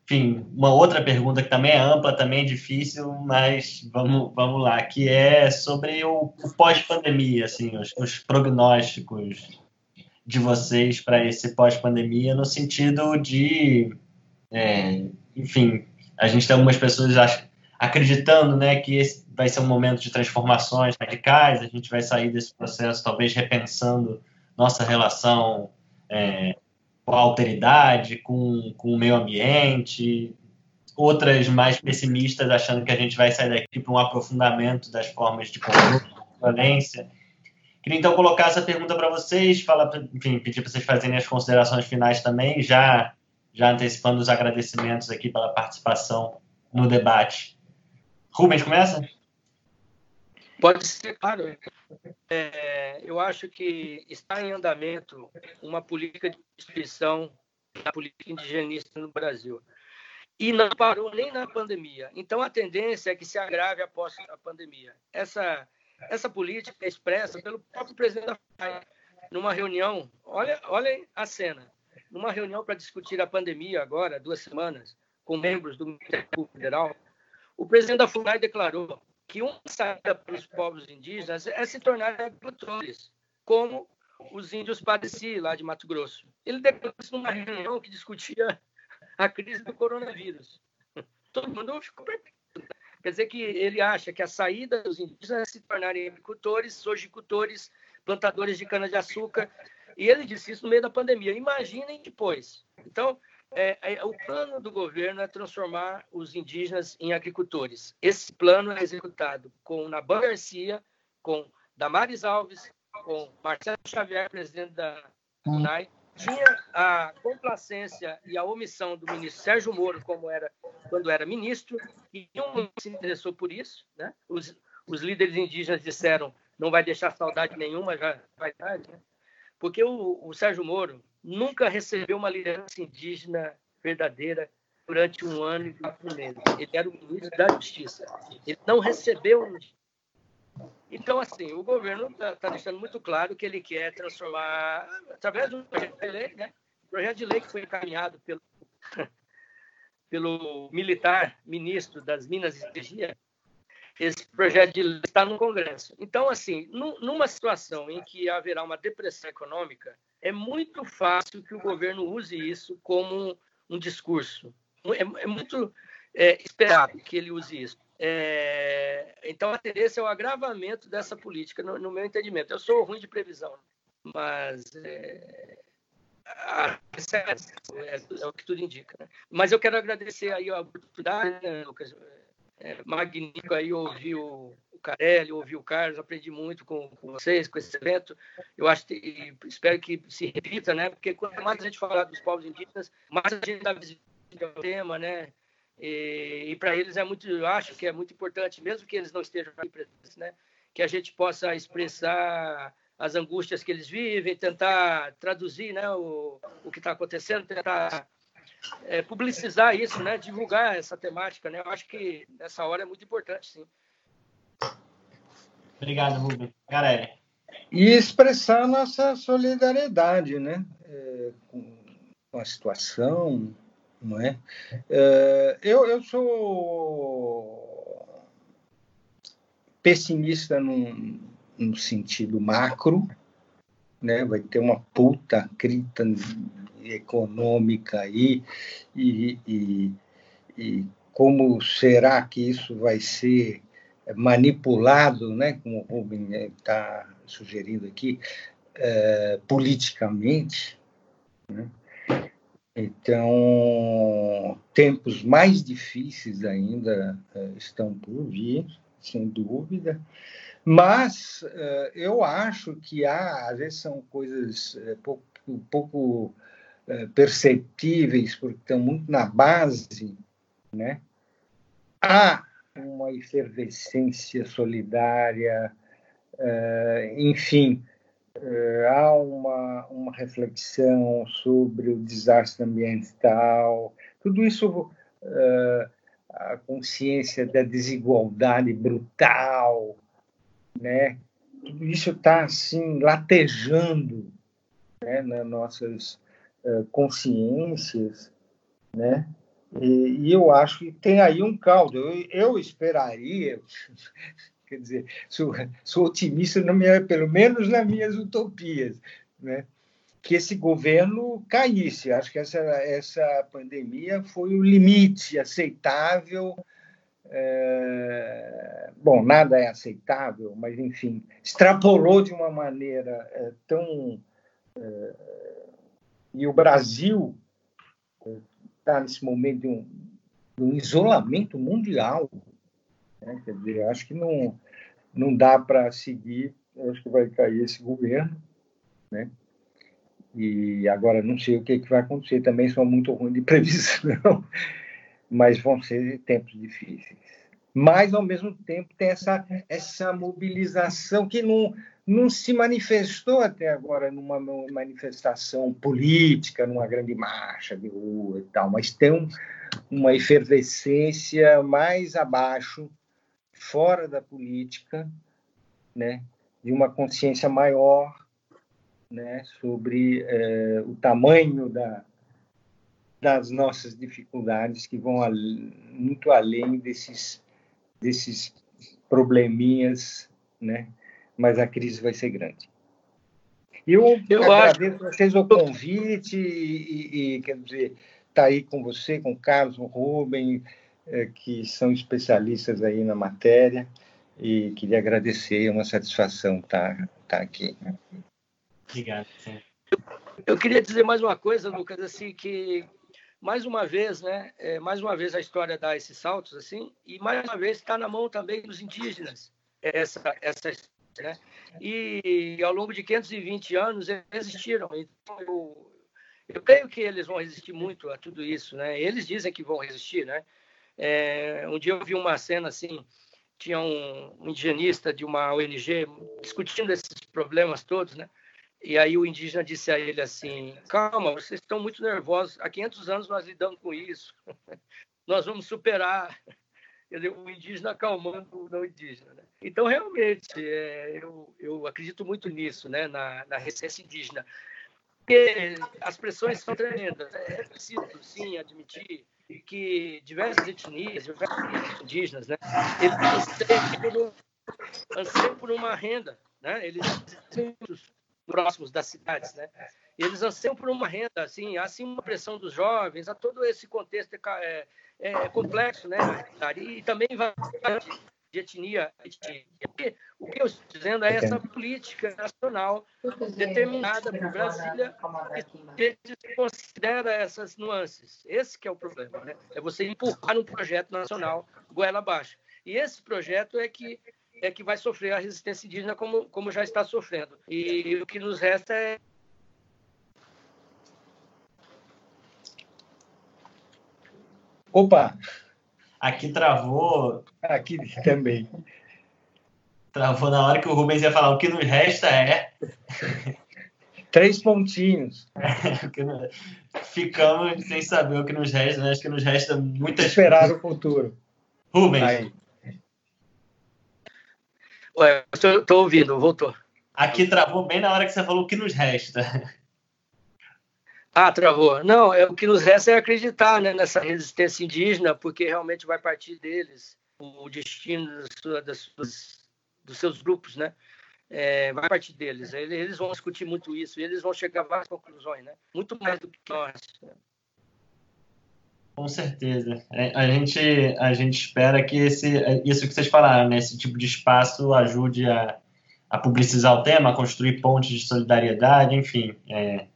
enfim, uma outra pergunta que também é ampla, também é difícil, mas vamos, vamos lá, que é sobre o, o pós-pandemia, assim, os, os, prognósticos de vocês para esse pós-pandemia, no sentido de, é, enfim, a gente tem algumas pessoas acreditando, né, que esse vai ser um momento de transformações radicais, a gente vai sair desse processo talvez repensando nossa relação é, com a alteridade, com, com o meio ambiente, outras mais pessimistas achando que a gente vai sair daqui para um aprofundamento das formas de de violência. Queria então colocar essa pergunta para vocês, falar, enfim, pedir para vocês fazerem as considerações finais também, já, já antecipando os agradecimentos aqui pela participação no debate. Rubens, começa? Pode ser, claro. É, eu acho que está em andamento uma política de instituição da política indigenista no Brasil. E não parou nem na pandemia. Então, a tendência é que se agrave após a pandemia. Essa, essa política é expressa pelo próprio presidente da FAI, numa reunião, olha, olha a cena, numa reunião para discutir a pandemia agora, duas semanas, com membros do Ministério Federal, o presidente da FUNAI declarou que uma saída para os povos indígenas é se tornar agricultores, como os índios Padeci, lá de Mato Grosso. Ele declarou numa reunião que discutia a crise do coronavírus. Todo mundo ficou perplexo. Quer dizer que ele acha que a saída dos indígenas é se tornarem agricultores, sojicultores, plantadores de cana-de-açúcar. E ele disse isso no meio da pandemia. Imaginem depois. Então, é, é, o plano do governo é transformar os indígenas em agricultores. Esse plano é executado com Naban Garcia, com Damares Alves, com Marcelo Xavier, presidente da UNAI. Tinha a complacência e a omissão do ministro Sérgio Moro, como era quando era ministro, e não se interessou por isso. Né? Os, os líderes indígenas disseram não vai deixar saudade nenhuma, já vai tarde, né? Porque o, o Sérgio Moro nunca recebeu uma liderança indígena verdadeira durante um ano e quatro meses. Ele era o ministro da Justiça. Ele não recebeu. Então, assim, o governo está tá deixando muito claro que ele quer transformar, através de um projeto de lei, né? Projeto de lei que foi encaminhado pelo, pelo militar ministro das Minas e Energia, esse projeto de lei está no Congresso. Então, assim, numa situação em que haverá uma depressão econômica, é muito fácil que o governo use isso como um, discurso. É, é muito é, esperado que ele use isso. É, então, a tendência é o agravamento dessa política, no, no meu entendimento. Eu sou ruim de previsão, mas é, é, é, o que tudo indica. Né? Mas eu quero agradecer aí a oportunidade, né, Lucas? É magnífico aí ouvir o, Carelli, ouvir o Carlos, aprendi muito com, com vocês, com esse evento. Eu acho que, espero que se repita, né? Porque quanto mais a gente falar dos povos indígenas, mais a gente dá visibilidade ao tema, né? E, e para eles é muito, eu acho que é muito importante, mesmo que eles não estejam aqui presentes, né? Que a gente possa expressar as angústias que eles vivem, tentar traduzir, né? O, o que está acontecendo, tentar é, publicizar isso, né? Divulgar essa temática, né? Eu acho que nessa hora é muito importante, sim. Obrigado, Rubem. Galera. E expressar nossa solidariedade, né? É, com, a situação, não é? é eu, eu sou pessimista num, no sentido macro, né? Vai ter uma puta crita econômica aí e, e, e como será que isso vai ser manipulado, né, como o Rubem está sugerindo aqui, é, politicamente. Né? Então, tempos mais difíceis ainda é, estão por vir, sem dúvida, mas é, eu acho que há, às vezes são coisas pouco, pouco perceptíveis, porque estão muito na base, né? Há uma efervescência solidária, enfim, há uma, uma reflexão sobre o desastre ambiental, tudo isso, uh, a consciência da desigualdade brutal, né? tudo isso está assim latejando né, nas nossas uh, consciências, né? E, e, eu acho que tem aí um caldo. Eu, eu esperaria, Quer dizer, sou, sou otimista, minha, pelo menos nas minhas utopias, né? que esse governo caísse. Acho que essa, essa pandemia foi o limite aceitável. É... Bom, nada é aceitável, mas, enfim, extrapolou de uma maneira é, tão. É... E o Brasil está nesse momento de um, de um isolamento mundial. Né? Quer dizer, acho que não, não dá para seguir, acho que vai cair esse governo, né? E agora não sei o que, que vai acontecer, também sou muito ruim de previsão, mas vão ser tempos difíceis. Mas, ao mesmo tempo, tem essa, essa mobilização que não, não se manifestou até agora numa manifestação política, numa grande marcha de rua e tal, mas tem um, uma efervescência mais abaixo fora da política, né, de uma consciência maior, né, sobre é, o tamanho da, das nossas dificuldades que vão al muito além desses desses probleminhas, né? Mas a crise vai ser grande. Eu, eu agradeço acho... vocês o convite e, e, e quer dizer, tá aí com você, com o Carlos, com o Rubem, é, que são especialistas aí na matéria e queria agradecer, é uma satisfação estar, tá, estar tá aqui. Obrigado. Eu queria dizer mais uma coisa, Lucas, assim, que mais uma vez, né, é, mais uma vez a história dá esses saltos, assim, e mais uma vez está na mão também dos indígenas, essa, essa né? E ao longo de 520 anos eles existiram. Então, eu, eu creio que eles vão resistir muito a tudo isso, né? Eles dizem que vão resistir, né? É, um dia eu vi uma cena assim, tinha um, um indigenista de uma ONG discutindo esses problemas todos, né? E aí o indígena disse a ele assim: calma, vocês estão muito nervosos. Há 500 anos nós lidamos com isso. nós vamos superar. O indígena acalmando o não indígena. Né? Então, realmente, é, eu, eu acredito muito nisso, né? na, na resistência indígena. Porque as pressões são tremendas. É preciso, sim, admitir que diversas etnias, diversos indígenas, né, eles anseiam por, anseiam por uma renda, né, eles próximos das cidades, né, eles anseiam por uma renda, assim, há assim uma pressão dos jovens, há todo esse contexto é, é, complexo, né, e também vai de etnia. O que eu estou dizendo é essa política nacional determinada por Brasília que considera essas nuances. Esse que é o problema, né? É você empurrar um projeto nacional goela abaixo. E esse projeto é que é que vai sofrer a resistência indígena como, como já está sofrendo. E o que nos resta é Opa! Aqui travou. Aqui também. Travou na hora que o Rubens ia falar. O que nos resta é. Três pontinhos. Ficamos sem saber o que nos resta, né? Acho que nos resta muitas Esperar o futuro. Rubens. Aí. Ué, estou ouvindo, voltou. Aqui travou bem na hora que você falou o que nos resta. Ah, travou. Não, é, o que nos resta é acreditar né, nessa resistência indígena, porque realmente vai partir deles o destino das suas, dos seus grupos, né? É, vai partir deles. Eles vão discutir muito isso e eles vão chegar a várias conclusões, né? Muito mais do que nós. Com certeza. É, a gente, a gente espera que esse, isso que vocês falaram, né, esse tipo de espaço ajude a, a publicizar o tema, a construir pontes de solidariedade, enfim. É,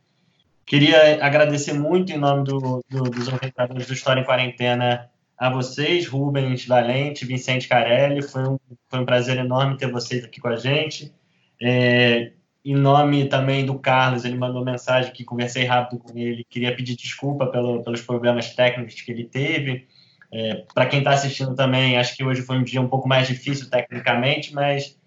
queria agradecer muito em nome do, do, dos organizadores do História em Quarentena a vocês, Rubens Valente, Vicente Carelli. Foi um, foi um prazer enorme ter vocês aqui com a gente. É, em nome também do Carlos, ele mandou mensagem que conversei rápido com ele, queria pedir desculpa pelo, pelos problemas técnicos que ele teve. É, Para quem está assistindo também, acho que hoje foi um dia um pouco mais difícil tecnicamente, mas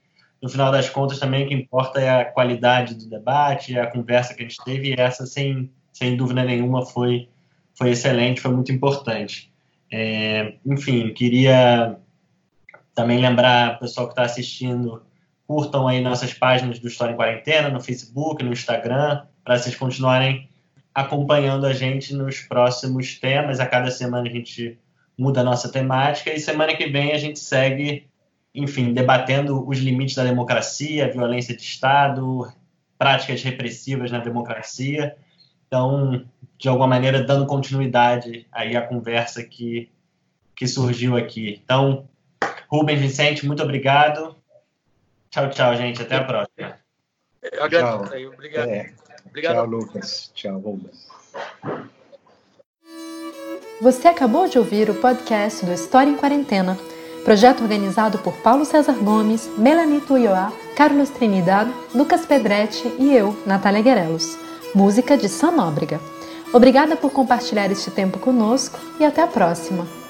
no final das contas também o que importa é a qualidade do debate, a conversa que a gente teve, e essa, sem, sem dúvida nenhuma, foi, foi excelente, foi muito importante. É, enfim, queria também lembrar o pessoal que está assistindo, curtam aí nossas páginas do História em Quarentena, no Facebook, no Instagram, para vocês continuarem acompanhando a gente nos próximos temas. A cada semana a gente muda a nossa temática e semana que vem a gente segue, enfim, debatendo os limites da democracia, violência de Estado, práticas repressivas na democracia. Então, de alguma maneira, dando continuidade aí à conversa que, que surgiu aqui. Então, Rubens Vicente, muito obrigado. Tchau, tchau, gente. Até a próxima. Eu agradeço aí. Obrigado. É. Obrigado. Tchau, Lucas. Tchau, Rubens. Você acabou de ouvir o podcast do História em Quarentena, projeto organizado por Paulo César Gomes, Melanie Tuioá, Carlos Trinidad, Lucas Pedretti e eu, Natália Guerelos música de Sam Nóbrega. Obrigada por compartilhar este tempo conosco e até a próxima!